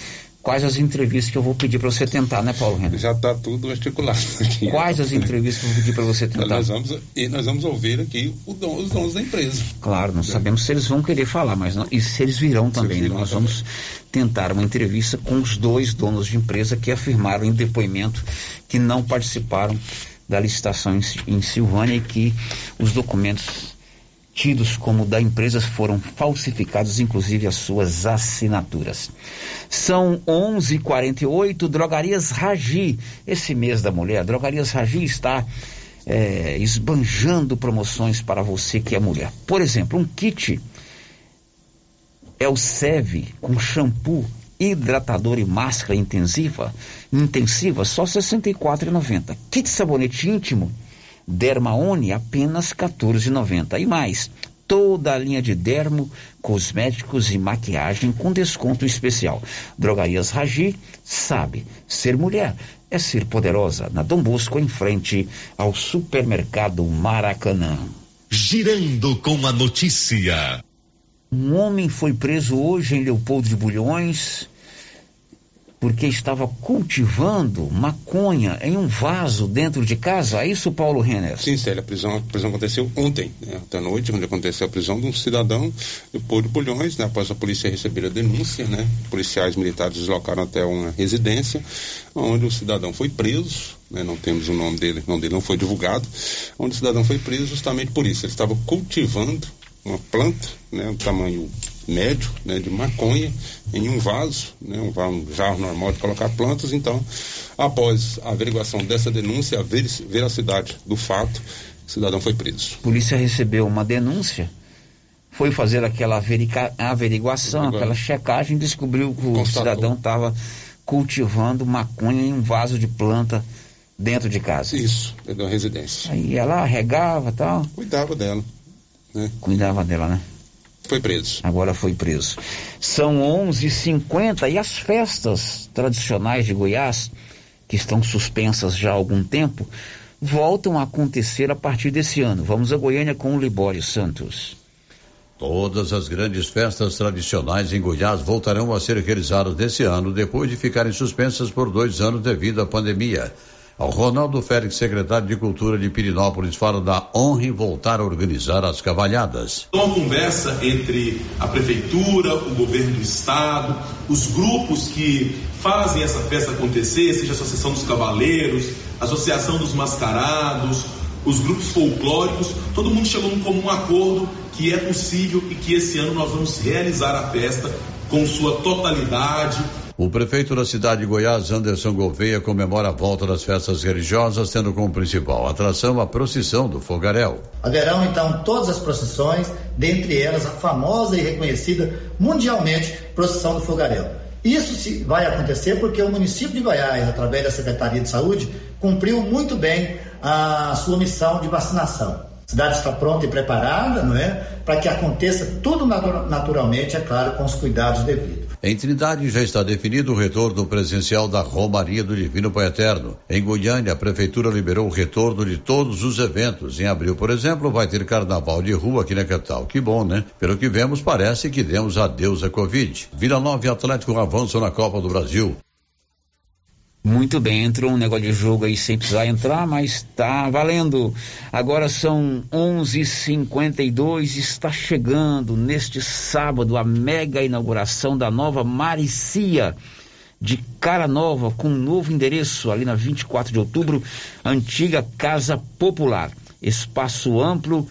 quais as entrevistas que eu vou pedir para você tentar, né, Paulo Renner? Já está tudo articulado aqui. Quais as entrevistas que eu vou pedir para você tentar? Nós vamos, e nós vamos ouvir aqui don, os donos da empresa. Claro, não é. sabemos se eles vão querer falar, mas não, e se eles virão também. Eles virão nós também. vamos tentar uma entrevista com os dois donos de empresa que afirmaram em depoimento que não participaram da licitação em, em Silvânia e que os documentos tidos como da empresa foram falsificados, inclusive as suas assinaturas. São 11:48 Drogarias Ragi. Esse mês da mulher, Drogarias Ragi está é, esbanjando promoções para você que é mulher. Por exemplo, um kit é o SEV com shampoo, hidratador e máscara intensiva, intensiva só R$ 64,90. Kit sabonete íntimo Dermaone apenas R$ 14,90. E mais, toda a linha de dermo, cosméticos e maquiagem com desconto especial. Drogarias Ragi sabe, ser mulher é ser poderosa. Na Dom Bosco, em frente ao supermercado Maracanã. Girando com a notícia. Um homem foi preso hoje em Leopoldo de Bulhões porque estava cultivando maconha em um vaso dentro de casa. É isso, Paulo Renner? Sim, Célia, a prisão, a prisão aconteceu ontem, né, noite, onde aconteceu a prisão de um cidadão de Bulhões, né, após a polícia receber a denúncia, né, policiais militares deslocaram até uma residência, onde o cidadão foi preso, né, não temos o nome dele, o nome dele não foi divulgado, onde o cidadão foi preso justamente por isso, ele estava cultivando uma planta, né, um tamanho médio, né, de maconha em um vaso, né, um, um jarro normal de colocar plantas. Então, após a averiguação dessa denúncia, a veracidade do fato, o cidadão foi preso. A polícia recebeu uma denúncia, foi fazer aquela averiguação, aquela checagem, descobriu que o Constatou. cidadão estava cultivando maconha em um vaso de planta dentro de casa. Isso, dentro da residência. Aí ela regava e tal. Cuidava dela. Né? Cuidava dela, né? Foi preso. Agora foi preso. São 11h50 e as festas tradicionais de Goiás, que estão suspensas já há algum tempo, voltam a acontecer a partir desse ano. Vamos a Goiânia com o Libório Santos. Todas as grandes festas tradicionais em Goiás voltarão a ser realizadas nesse ano, depois de ficarem suspensas por dois anos devido à pandemia. Ronaldo Félix, secretário de Cultura de Pirinópolis, fala da honra em voltar a organizar as cavalhadas. Uma conversa entre a prefeitura, o governo do estado, os grupos que fazem essa festa acontecer, seja a Associação dos Cavaleiros, a Associação dos Mascarados, os grupos folclóricos, todo mundo chegou num comum acordo que é possível e que esse ano nós vamos realizar a festa com sua totalidade, o prefeito da cidade de Goiás, Anderson Gouveia, comemora a volta das festas religiosas, tendo como principal atração a procissão do Fogaréu. Haverão então todas as procissões, dentre elas a famosa e reconhecida mundialmente procissão do Fogaréu. Isso vai acontecer porque o município de Goiás, através da Secretaria de Saúde, cumpriu muito bem a sua missão de vacinação. A cidade está pronta e preparada, não é? Para que aconteça tudo naturalmente, é claro, com os cuidados devidos. Em Trindade já está definido o retorno presencial da Romaria do Divino Pai Eterno. Em Goiânia, a Prefeitura liberou o retorno de todos os eventos. Em abril, por exemplo, vai ter carnaval de rua aqui na capital. Que bom, né? Pelo que vemos, parece que demos adeus à Covid. Vila Nova e Atlético avançam na Copa do Brasil. Muito bem, entrou um negócio de jogo aí sem precisar entrar, mas tá valendo. Agora são 11:52, está chegando neste sábado a mega inauguração da nova Maricia de Cara Nova com um novo endereço ali na 24 de outubro, antiga Casa Popular. Espaço amplo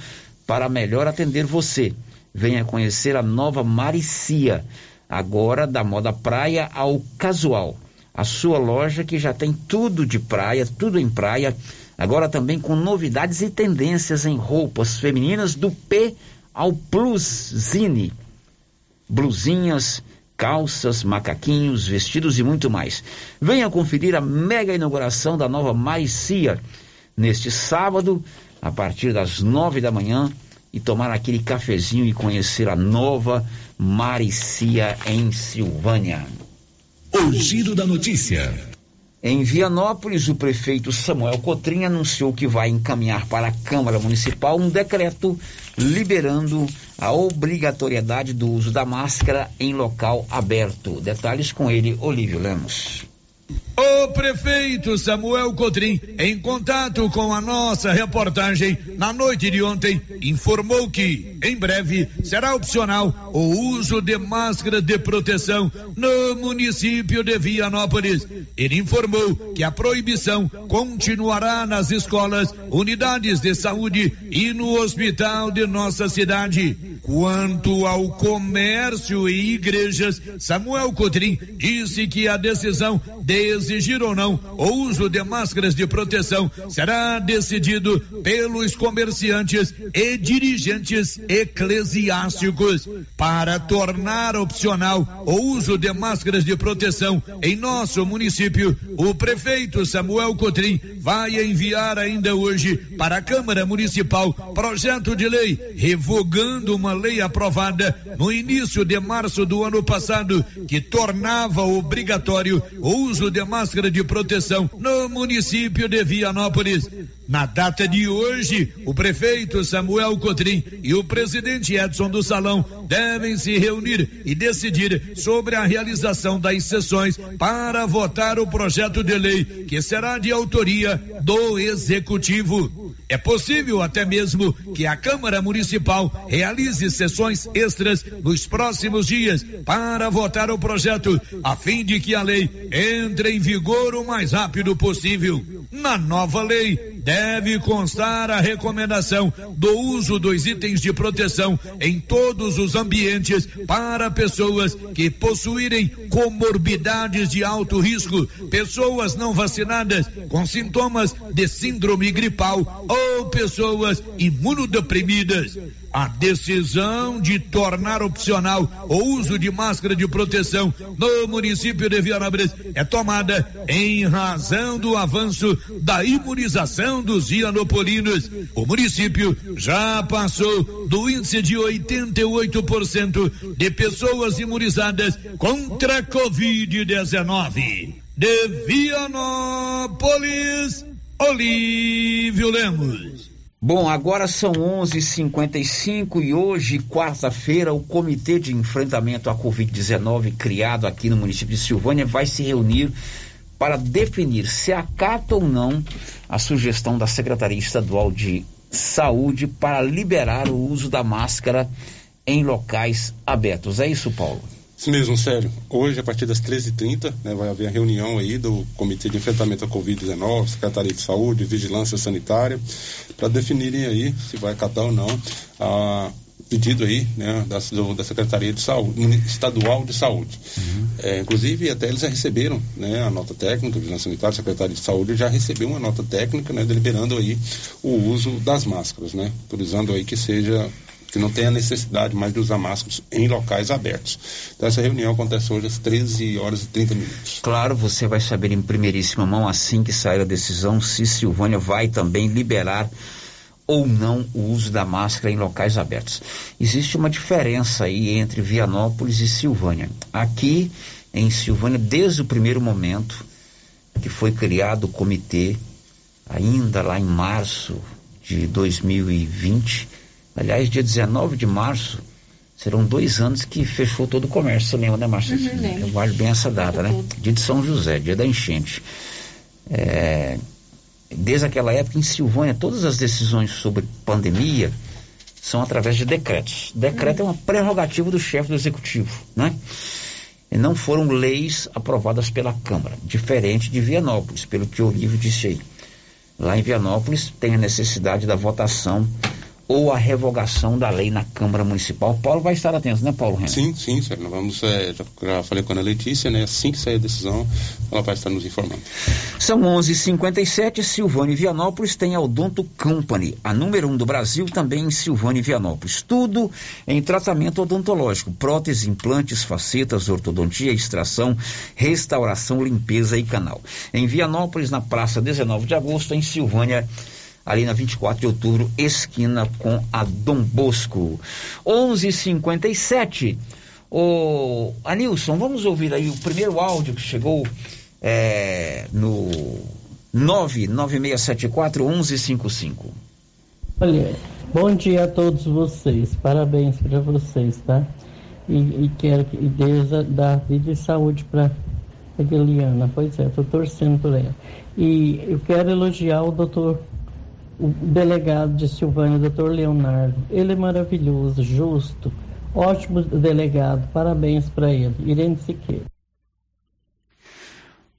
para melhor atender você. Venha conhecer a nova Maricia, agora da moda praia ao casual a sua loja que já tem tudo de praia, tudo em praia, agora também com novidades e tendências em roupas femininas do P ao Plus Zine. Blusinhas, calças, macaquinhos, vestidos e muito mais. Venha conferir a mega inauguração da nova Maricia neste sábado, a partir das nove da manhã, e tomar aquele cafezinho e conhecer a nova Maricia em Silvânia. O Giro da Notícia. Em Vianópolis, o prefeito Samuel Cotrim anunciou que vai encaminhar para a Câmara Municipal um decreto liberando a obrigatoriedade do uso da máscara em local aberto. Detalhes com ele, Olívio Lemos. O prefeito Samuel Cotrim, em contato com a nossa reportagem na noite de ontem, informou que, em breve, será opcional o uso de máscara de proteção no município de Vianópolis. Ele informou que a proibição continuará nas escolas, unidades de saúde e no hospital de nossa cidade. Quanto ao comércio e igrejas, Samuel Cotrim disse que a decisão de exigir ou não o uso de máscaras de proteção será decidido pelos comerciantes e dirigentes eclesiásticos. Para tornar opcional o uso de máscaras de proteção em nosso município, o prefeito Samuel Cotrim vai enviar ainda hoje para a Câmara Municipal projeto de lei revogando uma lei aprovada no início de março do ano passado que tornava obrigatório o uso de máscara de proteção no município de Vianópolis. Na data de hoje, o prefeito Samuel Cotrim e o presidente Edson do Salão devem se reunir e decidir sobre a realização das sessões para votar o projeto de lei que será de autoria do executivo. É possível até mesmo que a Câmara Municipal realize sessões extras nos próximos dias para votar o projeto, a fim de que a lei entre em vigor o mais rápido possível. Na nova lei, deve constar a recomendação do uso dos itens de proteção em todos os ambientes para pessoas que possuírem comorbidades de alto risco, pessoas não vacinadas com sintomas de síndrome gripal ou pessoas imunodeprimidas. A decisão de tornar opcional o uso de máscara de proteção no município de Vianópolis é tomada em razão do avanço da imunização dos vianopolinos. O município já passou do índice de 88% de pessoas imunizadas contra a Covid-19. De Vianópolis, Olívio Lemos. Bom, agora são 11:55 e hoje, quarta-feira, o Comitê de Enfrentamento à Covid-19 criado aqui no município de Silvânia vai se reunir para definir se acata ou não a sugestão da Secretaria Estadual de Saúde para liberar o uso da máscara em locais abertos. É isso, Paulo? Isso mesmo, sério. Hoje, a partir das 13h30, né, vai haver a reunião aí do Comitê de Enfrentamento à Covid-19, Secretaria de Saúde, Vigilância Sanitária, para definirem aí se vai acatar ou não a pedido aí, né, da, da Secretaria de Saúde, Estadual de Saúde. Uhum. É, inclusive, até eles já receberam, né, a nota técnica, Vigilância Sanitária, Secretaria de Saúde já recebeu uma nota técnica, né, deliberando aí o uso das máscaras, né, autorizando aí que seja que não tenha necessidade mais de usar máscaras em locais abertos. Então, essa reunião acontece hoje às 13 horas e 30 minutos. Claro, você vai saber em primeiríssima mão, assim que sair a decisão, se Silvânia vai também liberar ou não o uso da máscara em locais abertos. Existe uma diferença aí entre Vianópolis e Silvânia. Aqui em Silvânia, desde o primeiro momento que foi criado o comitê, ainda lá em março de 2020, Aliás, dia 19 de março, serão dois anos que fechou todo o comércio. Você lembra, né, Márcia? Uhum, Eu guardo bem essa data, né? Dia de São José, dia da enchente. É, desde aquela época, em Silvânia, todas as decisões sobre pandemia são através de decretos. Decreto uhum. é uma prerrogativa do chefe do executivo, né? E não foram leis aprovadas pela Câmara, diferente de Vianópolis, pelo que o Olívio disse aí. Lá em Vianópolis tem a necessidade da votação ou a revogação da lei na Câmara Municipal. Paulo vai estar atento, né, Paulo Renan? Sim, sim, senhor. Nós vamos, é, já, falei com a Ana Letícia, né? Assim que sair a decisão, ela vai estar nos informando. São 11:57. Silvânia e Vianópolis tem a Odonto Company, a número um do Brasil, também em Silvânia e Vianópolis. Tudo em tratamento odontológico: prótese, implantes, facetas, ortodontia, extração, restauração, limpeza e canal. Em Vianópolis, na Praça 19 de Agosto, em Silvânia ali na 24 de outubro, esquina com a Dom Bosco. 11:57. O Anilson, vamos ouvir aí o primeiro áudio que chegou é, no 99674 1155. Olha, bom dia a todos vocês, parabéns para vocês, tá? E, e quero que Deus dá vida e saúde para Eliana, pois é, estou torcendo por ela. E eu quero elogiar o doutor, o delegado de Silvânia, o doutor Leonardo. Ele é maravilhoso, justo, ótimo delegado, parabéns para ele. Irene Siqueira.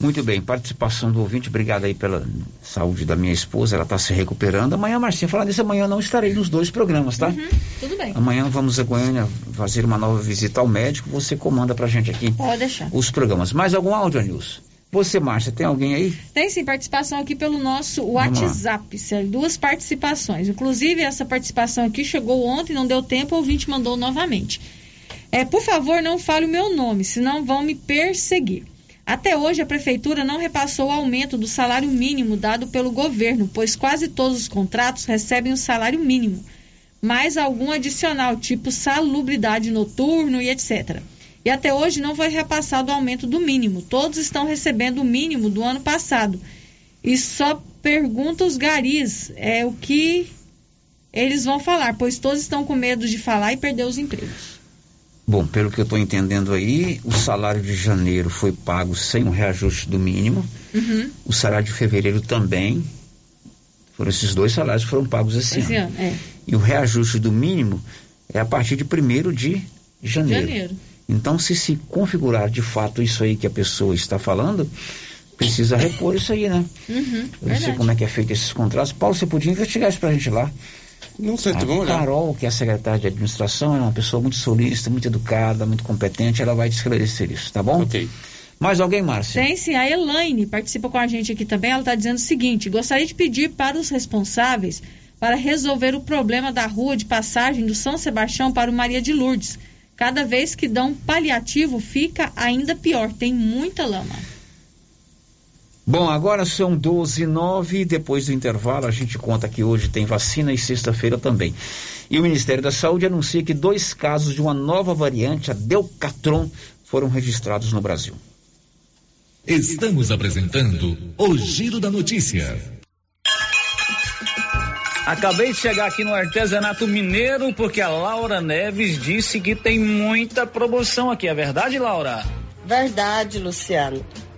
Muito bem, participação do ouvinte, obrigado aí pela saúde da minha esposa, ela está se recuperando. Amanhã, Marcinha, falando disso, amanhã eu não estarei nos dois programas, tá? Uhum, tudo bem. Amanhã vamos a Goiânia fazer uma nova visita ao médico, você comanda pra gente aqui. Pode deixar. Os programas. Mais algum áudio, Nilson? Você, Márcia, tem alguém aí? Tem sim participação aqui pelo nosso. WhatsApp, Célio. Duas participações. Inclusive, essa participação aqui chegou ontem, não deu tempo, o ouvinte mandou novamente. É, por favor, não fale o meu nome, senão vão me perseguir. Até hoje, a Prefeitura não repassou o aumento do salário mínimo dado pelo governo, pois quase todos os contratos recebem o salário mínimo, mais algum adicional, tipo salubridade noturno e etc. E até hoje não foi repassado o aumento do mínimo. Todos estão recebendo o mínimo do ano passado. E só pergunta os garis é o que eles vão falar, pois todos estão com medo de falar e perder os empregos. Bom, pelo que eu estou entendendo aí, o salário de janeiro foi pago sem o reajuste do mínimo. Uhum. O salário de fevereiro também. Foram esses dois salários que foram pagos esse, Esse ano. ano, é. E o reajuste do mínimo é a partir de 1 de janeiro. Janeiro. Então, se se configurar de fato isso aí que a pessoa está falando, precisa repor isso aí, né? Uhum, Eu não sei como é que é feito esses contratos. Paulo, você podia investigar isso pra gente lá. Não sei, a vamos olhar. Carol, que é a secretária de administração, é uma pessoa muito solista, muito educada, muito competente, ela vai te esclarecer isso, tá bom? Ok. Mais alguém, Márcia? Tem sim, a Elaine participa com a gente aqui também. Ela está dizendo o seguinte: gostaria de pedir para os responsáveis para resolver o problema da rua de passagem do São Sebastião para o Maria de Lourdes. Cada vez que dão paliativo, fica ainda pior, tem muita lama. Bom, agora são 12 e 9 e depois do intervalo a gente conta que hoje tem vacina e sexta-feira também. E o Ministério da Saúde anuncia que dois casos de uma nova variante, a Delcatron, foram registrados no Brasil. Estamos apresentando o Giro da Notícia. Acabei de chegar aqui no artesanato mineiro porque a Laura Neves disse que tem muita promoção aqui. É verdade, Laura? Verdade, Luciano.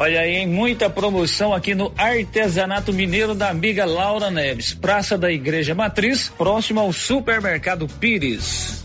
Olha aí, muita promoção aqui no Artesanato Mineiro da amiga Laura Neves, Praça da Igreja Matriz, próximo ao Supermercado Pires.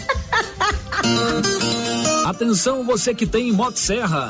Atenção você que tem Motosserra.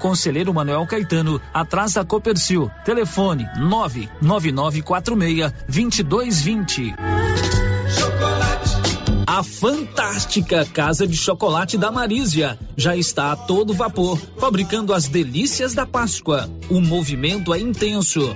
Conselheiro Manuel Caetano, atrás da Copercil. Telefone 99946 2220. A fantástica Casa de Chocolate da Marísia já está a todo vapor, fabricando as delícias da Páscoa. O movimento é intenso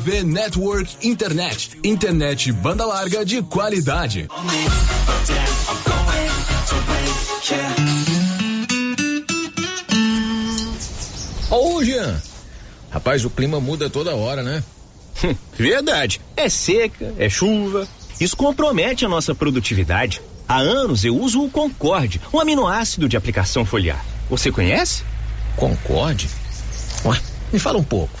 RV Network Internet. Internet banda larga de qualidade. Ô, Jean. Rapaz, o clima muda toda hora, né? Hum, verdade. É seca, é chuva. Isso compromete a nossa produtividade. Há anos eu uso o Concorde, um aminoácido de aplicação foliar. Você conhece? Concorde? Ué, me fala um pouco.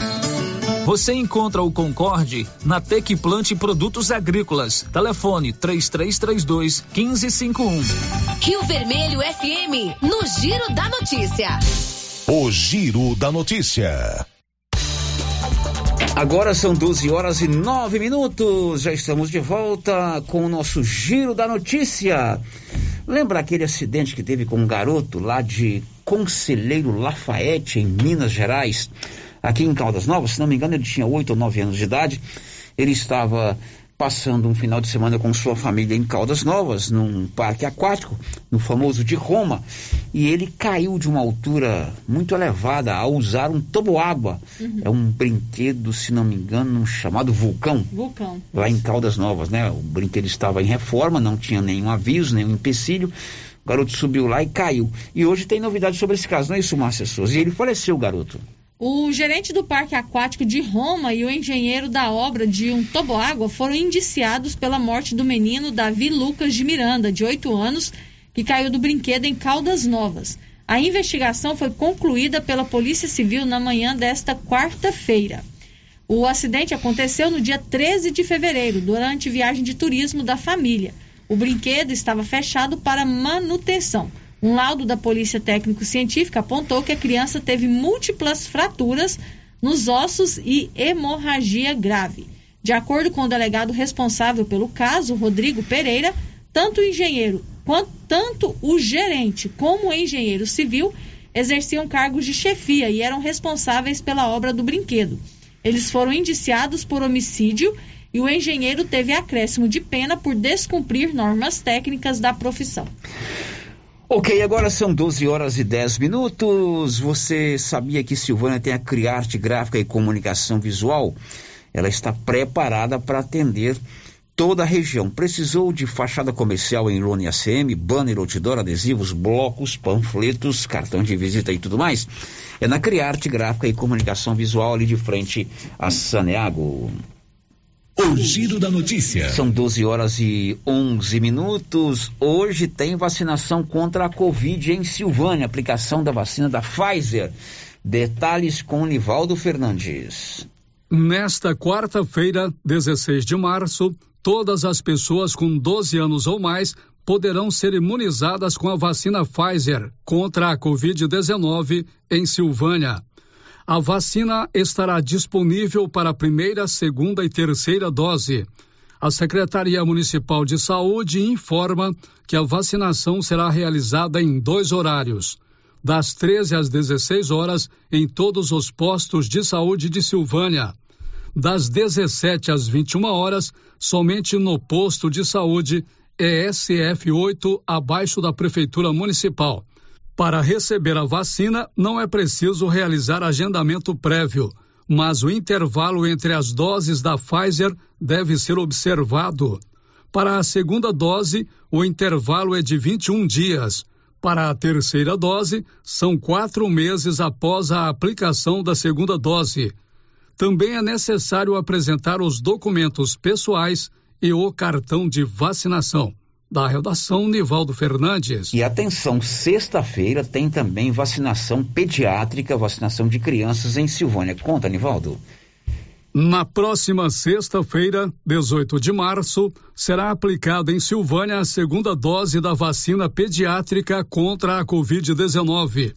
Você encontra o Concorde na Tec Plante Produtos Agrícolas. Telefone 3332 1551. Rio Vermelho FM, no Giro da Notícia. O Giro da Notícia. Agora são 12 horas e 9 minutos. Já estamos de volta com o nosso Giro da Notícia. Lembra aquele acidente que teve com um garoto lá de Conselheiro Lafayette, em Minas Gerais? Aqui em Caldas Novas, se não me engano, ele tinha 8 ou 9 anos de idade. Ele estava passando um final de semana com sua família em Caldas Novas, num parque aquático, no famoso de Roma, e ele caiu de uma altura muito elevada ao usar um toboágua. Uhum. É um brinquedo, se não me engano, chamado Vulcão. Vulcão. Lá em Caldas Novas, né? O brinquedo estava em reforma, não tinha nenhum aviso, nenhum empecilho. O garoto subiu lá e caiu. E hoje tem novidade sobre esse caso, não é isso, Márcia Souza? E ele faleceu, o garoto. O gerente do Parque Aquático de Roma e o engenheiro da obra de um toboágua foram indiciados pela morte do menino Davi Lucas de Miranda, de 8 anos, que caiu do brinquedo em Caldas Novas. A investigação foi concluída pela Polícia Civil na manhã desta quarta-feira. O acidente aconteceu no dia 13 de fevereiro, durante viagem de turismo da família. O brinquedo estava fechado para manutenção. Um laudo da Polícia Técnico-Científica apontou que a criança teve múltiplas fraturas nos ossos e hemorragia grave. De acordo com o delegado responsável pelo caso, Rodrigo Pereira, tanto o engenheiro quanto tanto o gerente como o engenheiro civil exerciam cargos de chefia e eram responsáveis pela obra do brinquedo. Eles foram indiciados por homicídio e o engenheiro teve acréscimo de pena por descumprir normas técnicas da profissão. Ok, agora são 12 horas e 10 minutos. Você sabia que Silvânia tem a Criarte Gráfica e Comunicação Visual? Ela está preparada para atender toda a região. Precisou de fachada comercial em lona ACM, banner, outdoor, adesivos, blocos, panfletos, cartão de visita e tudo mais? É na Criarte Gráfica e Comunicação Visual, ali de frente a Saneago. O Giro da Notícia. São 12 horas e 11 minutos. Hoje tem vacinação contra a Covid em Silvânia, aplicação da vacina da Pfizer. Detalhes com Nivaldo Fernandes. Nesta quarta-feira, 16 de março, todas as pessoas com 12 anos ou mais poderão ser imunizadas com a vacina Pfizer contra a Covid-19 em Silvânia. A vacina estará disponível para a primeira, segunda e terceira dose. A Secretaria Municipal de Saúde informa que a vacinação será realizada em dois horários. Das 13 às 16 horas, em todos os postos de saúde de Silvânia. Das 17 às 21 horas, somente no posto de saúde ESF 8, abaixo da Prefeitura Municipal. Para receber a vacina, não é preciso realizar agendamento prévio, mas o intervalo entre as doses da Pfizer deve ser observado. Para a segunda dose, o intervalo é de 21 dias. Para a terceira dose, são quatro meses após a aplicação da segunda dose. Também é necessário apresentar os documentos pessoais e o cartão de vacinação. Da redação, Nivaldo Fernandes. E atenção, sexta-feira tem também vacinação pediátrica, vacinação de crianças em Silvânia. Conta, Nivaldo. Na próxima sexta-feira, 18 de março, será aplicada em Silvânia a segunda dose da vacina pediátrica contra a Covid-19.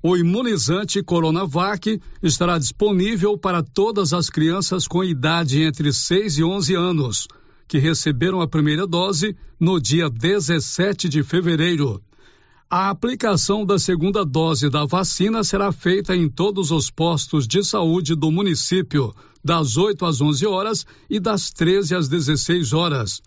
O imunizante Coronavac estará disponível para todas as crianças com idade entre 6 e 11 anos que receberam a primeira dose no dia 17 de fevereiro. A aplicação da segunda dose da vacina será feita em todos os postos de saúde do município, das 8 às 11 horas e das 13 às 16 horas.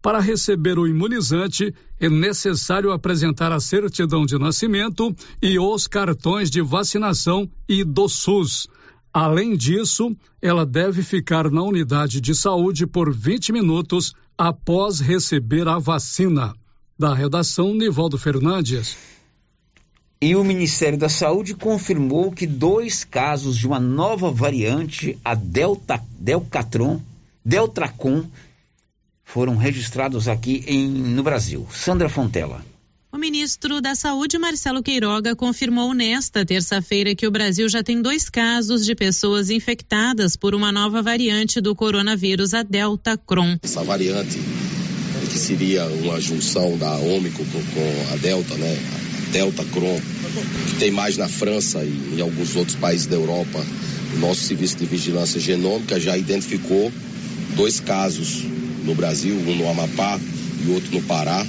Para receber o imunizante, é necessário apresentar a certidão de nascimento e os cartões de vacinação e do SUS. Além disso, ela deve ficar na unidade de saúde por 20 minutos após receber a vacina. Da redação, Nivaldo Fernandes. E o Ministério da Saúde confirmou que dois casos de uma nova variante, a Delta, Delcatron, Deltracon, foram registrados aqui em, no Brasil. Sandra Fontela. O ministro da Saúde, Marcelo Queiroga, confirmou nesta terça-feira que o Brasil já tem dois casos de pessoas infectadas por uma nova variante do coronavírus, a Delta Cron. Essa variante, que seria uma junção da Ômicron com a Delta, né? A Delta Cron, que tem mais na França e em alguns outros países da Europa. O nosso Serviço de Vigilância Genômica já identificou dois casos no Brasil, um no Amapá e outro no Pará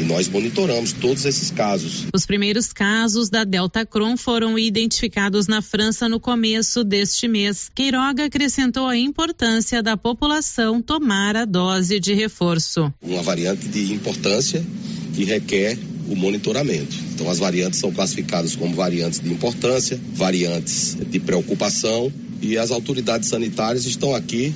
e nós monitoramos todos esses casos. Os primeiros casos da Delta Cron foram identificados na França no começo deste mês. Queiroga acrescentou a importância da população tomar a dose de reforço. Uma variante de importância que requer o monitoramento. Então, as variantes são classificadas como variantes de importância, variantes de preocupação e as autoridades sanitárias estão aqui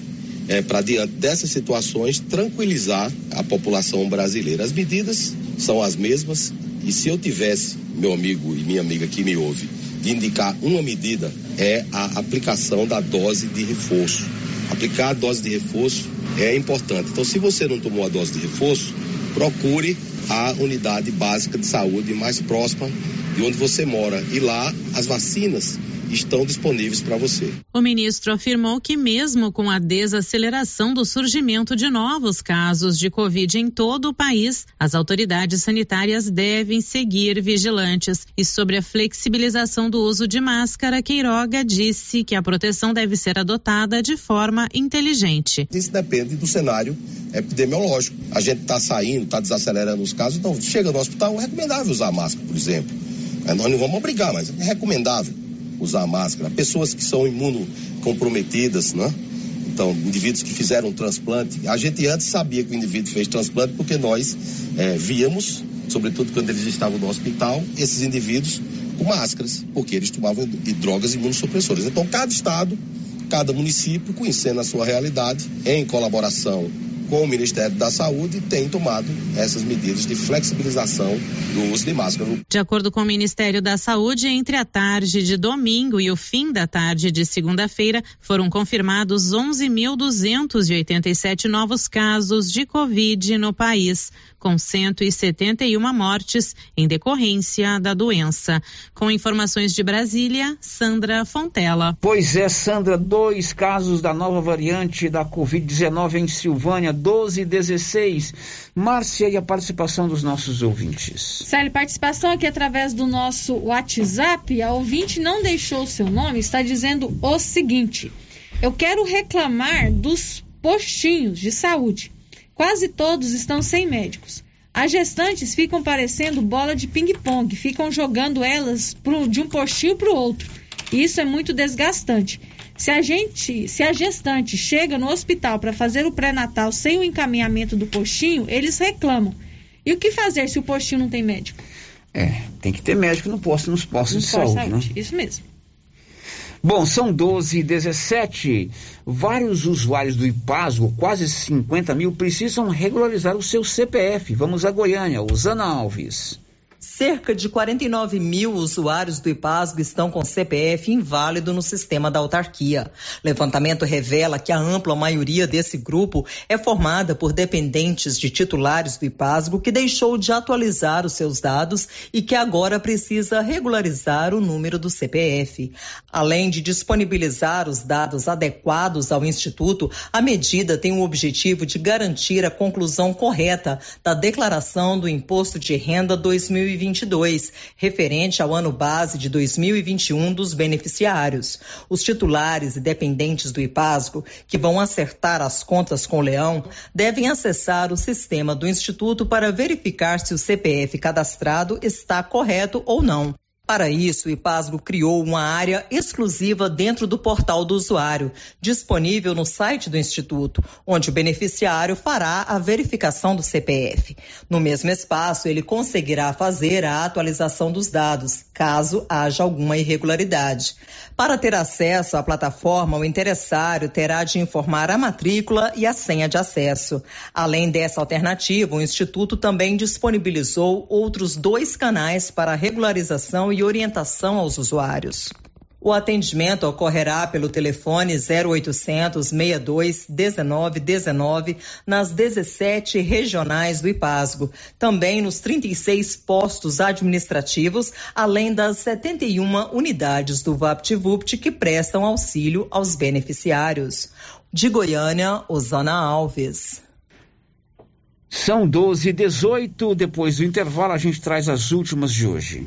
é, para diante dessas situações tranquilizar a população brasileira. As medidas são as mesmas e se eu tivesse, meu amigo e minha amiga que me ouve, de indicar uma medida é a aplicação da dose de reforço. Aplicar a dose de reforço é importante. Então, se você não tomou a dose de reforço, procure a unidade básica de saúde mais próxima de onde você mora. E lá as vacinas estão disponíveis para você. O ministro afirmou que, mesmo com a desaceleração do surgimento de novos casos de Covid em todo o país, as autoridades sanitárias devem seguir vigilantes. E sobre a flexibilização do uso de máscara, Queiroga disse que a proteção deve ser adotada de forma inteligente. Isso depende do cenário epidemiológico. A gente está saindo, está desacelerando os casos, então chega no hospital, é recomendável usar máscara, por exemplo. Nós não vamos obrigar, mas é recomendável usar máscara. Pessoas que são imunocomprometidas, né? Então, indivíduos que fizeram transplante. A gente antes sabia que o indivíduo fez transplante porque nós é, víamos, sobretudo quando eles estavam no hospital, esses indivíduos com máscaras, porque eles tomavam drogas imunossupressoras. Então, cada estado, cada município, conhecendo a sua realidade, em colaboração com o Ministério da Saúde, tem tomado essas medidas de flexibilização do uso de máscara. De acordo com o Ministério da Saúde, entre a tarde de domingo e o fim da tarde de segunda-feira, foram confirmados 11.287 novos casos de Covid no país, com 171 mortes em decorrência da doença. Com informações de Brasília, Sandra Fontela. Pois é, Sandra, dois casos da nova variante da Covid-19 em Silvânia 12 e 16. Márcia, e a participação dos nossos ouvintes? Célio, participação aqui através do nosso WhatsApp. A ouvinte não deixou o seu nome, está dizendo o seguinte: Eu quero reclamar dos postinhos de saúde. Quase todos estão sem médicos. As gestantes ficam parecendo bola de ping-pong, ficam jogando elas pro, de um postinho para o outro. Isso é muito desgastante. Se a gente, se a gestante chega no hospital para fazer o pré-natal sem o encaminhamento do postinho, eles reclamam. E o que fazer se o postinho não tem médico? É, tem que ter médico no posto, nos postos de saúde, saúde, né? Isso mesmo. Bom, são 12 e 17. Vários usuários do IPASGO, quase 50 mil, precisam regularizar o seu CPF. Vamos a Goiânia, Usana Alves. Cerca de 49 mil usuários do IPASGO estão com CPF inválido no sistema da autarquia. Levantamento revela que a ampla maioria desse grupo é formada por dependentes de titulares do IPASGO que deixou de atualizar os seus dados e que agora precisa regularizar o número do CPF. Além de disponibilizar os dados adequados ao Instituto, a medida tem o objetivo de garantir a conclusão correta da declaração do Imposto de Renda 2020 2022, referente ao ano base de 2021 dos beneficiários. Os titulares e dependentes do IPASGO, que vão acertar as contas com o Leão, devem acessar o sistema do Instituto para verificar se o CPF cadastrado está correto ou não. Para isso, o IPASGO criou uma área exclusiva dentro do portal do usuário, disponível no site do Instituto, onde o beneficiário fará a verificação do CPF. No mesmo espaço, ele conseguirá fazer a atualização dos dados, caso haja alguma irregularidade. Para ter acesso à plataforma, o interessário terá de informar a matrícula e a senha de acesso. Além dessa alternativa, o Instituto também disponibilizou outros dois canais para regularização e orientação aos usuários. O atendimento ocorrerá pelo telefone 0800 62 19 19 nas 17 regionais do IPASGO, também nos 36 postos administrativos, além das 71 unidades do VaptVupt que prestam auxílio aos beneficiários. De Goiânia, Osana Alves. São 12 e 18. Depois do intervalo, a gente traz as últimas de hoje.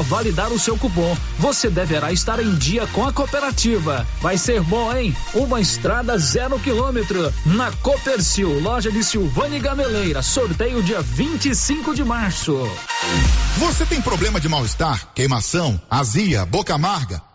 para validar o seu cupom, você deverá estar em dia com a cooperativa. Vai ser bom, hein? Uma estrada zero quilômetro na Copercil, loja de Silvânia Gameleira. Sorteio dia 25 de março. Você tem problema de mal-estar, queimação, azia, boca amarga?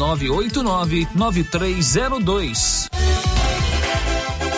989 9302.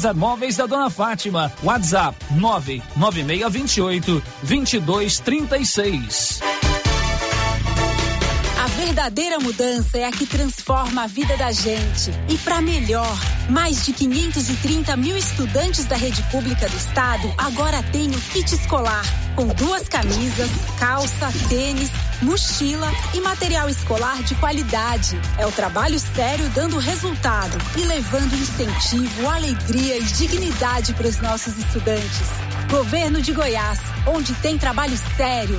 César Móveis da Dona Fátima. WhatsApp 99628 2236. A verdadeira mudança é a que transforma a vida da gente. E para melhor, mais de 530 mil estudantes da rede pública do estado agora têm o kit escolar, com duas camisas, calça, tênis mochila e material escolar de qualidade. É o trabalho sério dando resultado e levando incentivo, alegria e dignidade para os nossos estudantes. Governo de Goiás, onde tem trabalho sério.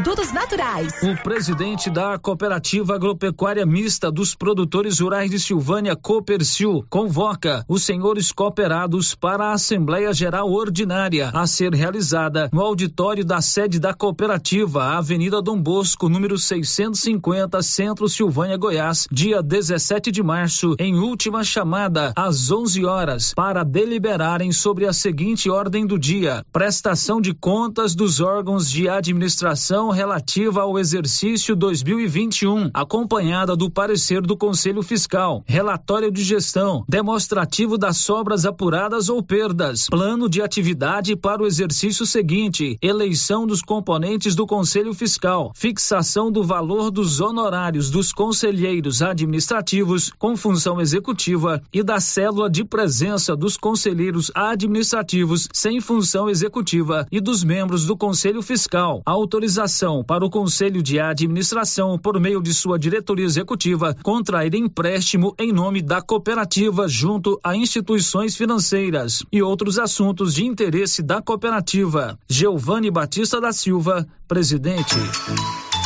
produtos naturais. O presidente da Cooperativa Agropecuária Mista dos Produtores Rurais de Silvânia, Copercil, convoca os senhores cooperados para a Assembleia Geral Ordinária a ser realizada no auditório da sede da cooperativa, Avenida Dom Bosco, número 650, Centro Silvânia, Goiás, dia 17 de março, em última chamada, às 11 horas, para deliberarem sobre a seguinte ordem do dia: prestação de contas dos órgãos de administração relativa ao exercício 2021, acompanhada do parecer do Conselho Fiscal, relatório de gestão, demonstrativo das sobras apuradas ou perdas, plano de atividade para o exercício seguinte, eleição dos componentes do Conselho Fiscal, fixação do valor dos honorários dos conselheiros administrativos com função executiva e da célula de presença dos conselheiros administrativos sem função executiva e dos membros do Conselho Fiscal, autorização para o Conselho de Administração, por meio de sua diretoria executiva, contrair empréstimo em nome da cooperativa junto a instituições financeiras e outros assuntos de interesse da cooperativa. Giovanni Batista da Silva, presidente.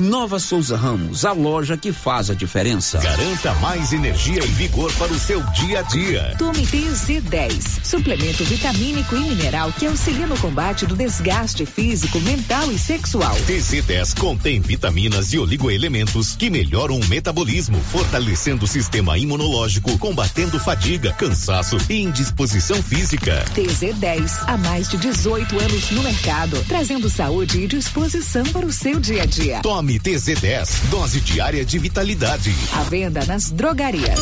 Nova Souza Ramos, a loja que faz a diferença. Garanta mais energia e vigor para o seu dia a dia. Tome TZ10, suplemento vitamínico e mineral que auxilia no combate do desgaste físico, mental e sexual. TZ10 contém vitaminas e oligoelementos que melhoram o metabolismo, fortalecendo o sistema imunológico, combatendo fadiga, cansaço e indisposição física. TZ10, há mais de 18 anos no mercado, trazendo saúde e disposição para o seu dia a dia. Tome TZ10, dose diária de vitalidade. À venda nas drogarias.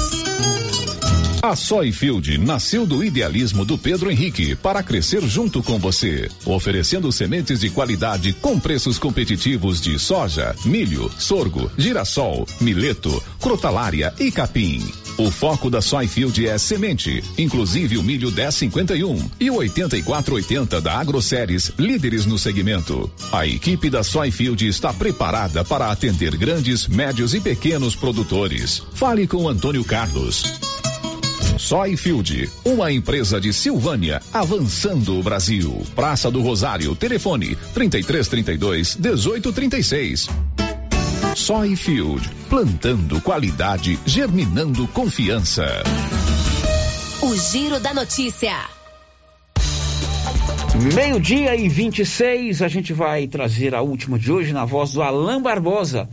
A Soyfield nasceu do idealismo do Pedro Henrique para crescer junto com você, oferecendo sementes de qualidade com preços competitivos de soja, milho, sorgo, girassol, mileto, crotalária e capim. O foco da Soyfield é semente, inclusive o milho 1051 e o 8480 da AgroSéries, líderes no segmento. A equipe da Soyfield está preparada para atender grandes, médios e pequenos produtores. Fale com Antônio Carlos. Soyfield, uma empresa de Silvânia, avançando o Brasil. Praça do Rosário, telefone 3332 1836. Soyfield, plantando qualidade, germinando confiança. O Giro da Notícia. Meio-dia e 26, a gente vai trazer a última de hoje na voz do Alain Barbosa.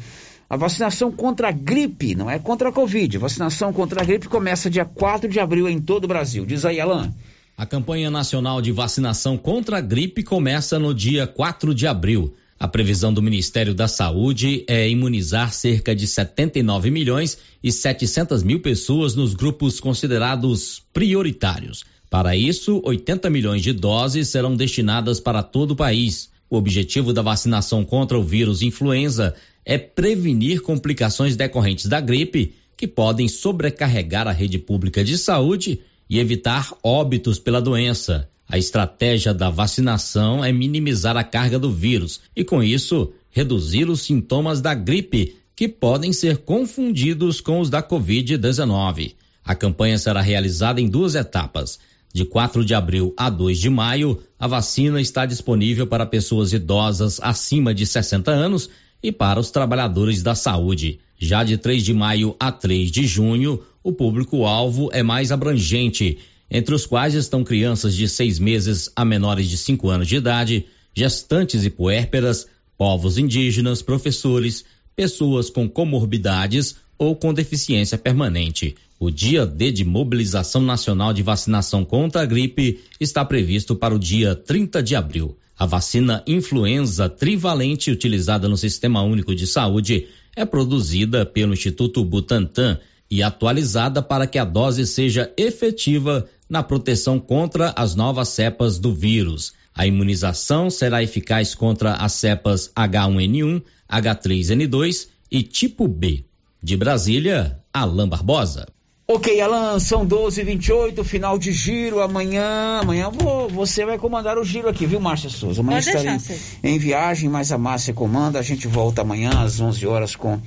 A vacinação contra a gripe, não é contra a Covid. Vacinação contra a gripe começa dia 4 de abril em todo o Brasil. Diz aí, Alain. A campanha nacional de vacinação contra a gripe começa no dia 4 de abril. A previsão do Ministério da Saúde é imunizar cerca de 79 milhões e 700 mil pessoas nos grupos considerados prioritários. Para isso, 80 milhões de doses serão destinadas para todo o país. O objetivo da vacinação contra o vírus influenza é prevenir complicações decorrentes da gripe, que podem sobrecarregar a rede pública de saúde e evitar óbitos pela doença. A estratégia da vacinação é minimizar a carga do vírus e, com isso, reduzir os sintomas da gripe, que podem ser confundidos com os da Covid-19. A campanha será realizada em duas etapas. De 4 de abril a 2 de maio, a vacina está disponível para pessoas idosas acima de 60 anos e para os trabalhadores da saúde. Já de 3 de maio a 3 de junho, o público-alvo é mais abrangente entre os quais estão crianças de seis meses a menores de cinco anos de idade, gestantes e puérperas, povos indígenas, professores, pessoas com comorbidades ou com deficiência permanente. O dia D de mobilização nacional de vacinação contra a gripe está previsto para o dia 30 de abril. A vacina influenza trivalente utilizada no Sistema Único de Saúde é produzida pelo Instituto Butantan e atualizada para que a dose seja efetiva na proteção contra as novas cepas do vírus. A imunização será eficaz contra as cepas H1N1, H3N2 e tipo B. De Brasília, Alain Barbosa. Ok, Alan, são 12 h 28 final de giro. Amanhã, amanhã vou, você vai comandar o giro aqui, viu, Márcia Souza? Amanhã Pode estarei deixar, em viagem, mas a Márcia comanda. A gente volta amanhã às 11 horas com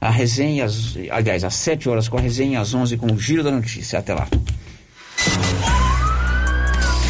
a resenha, às- aliás, às 7 horas com a resenha, às 11 com o giro da notícia. Até lá.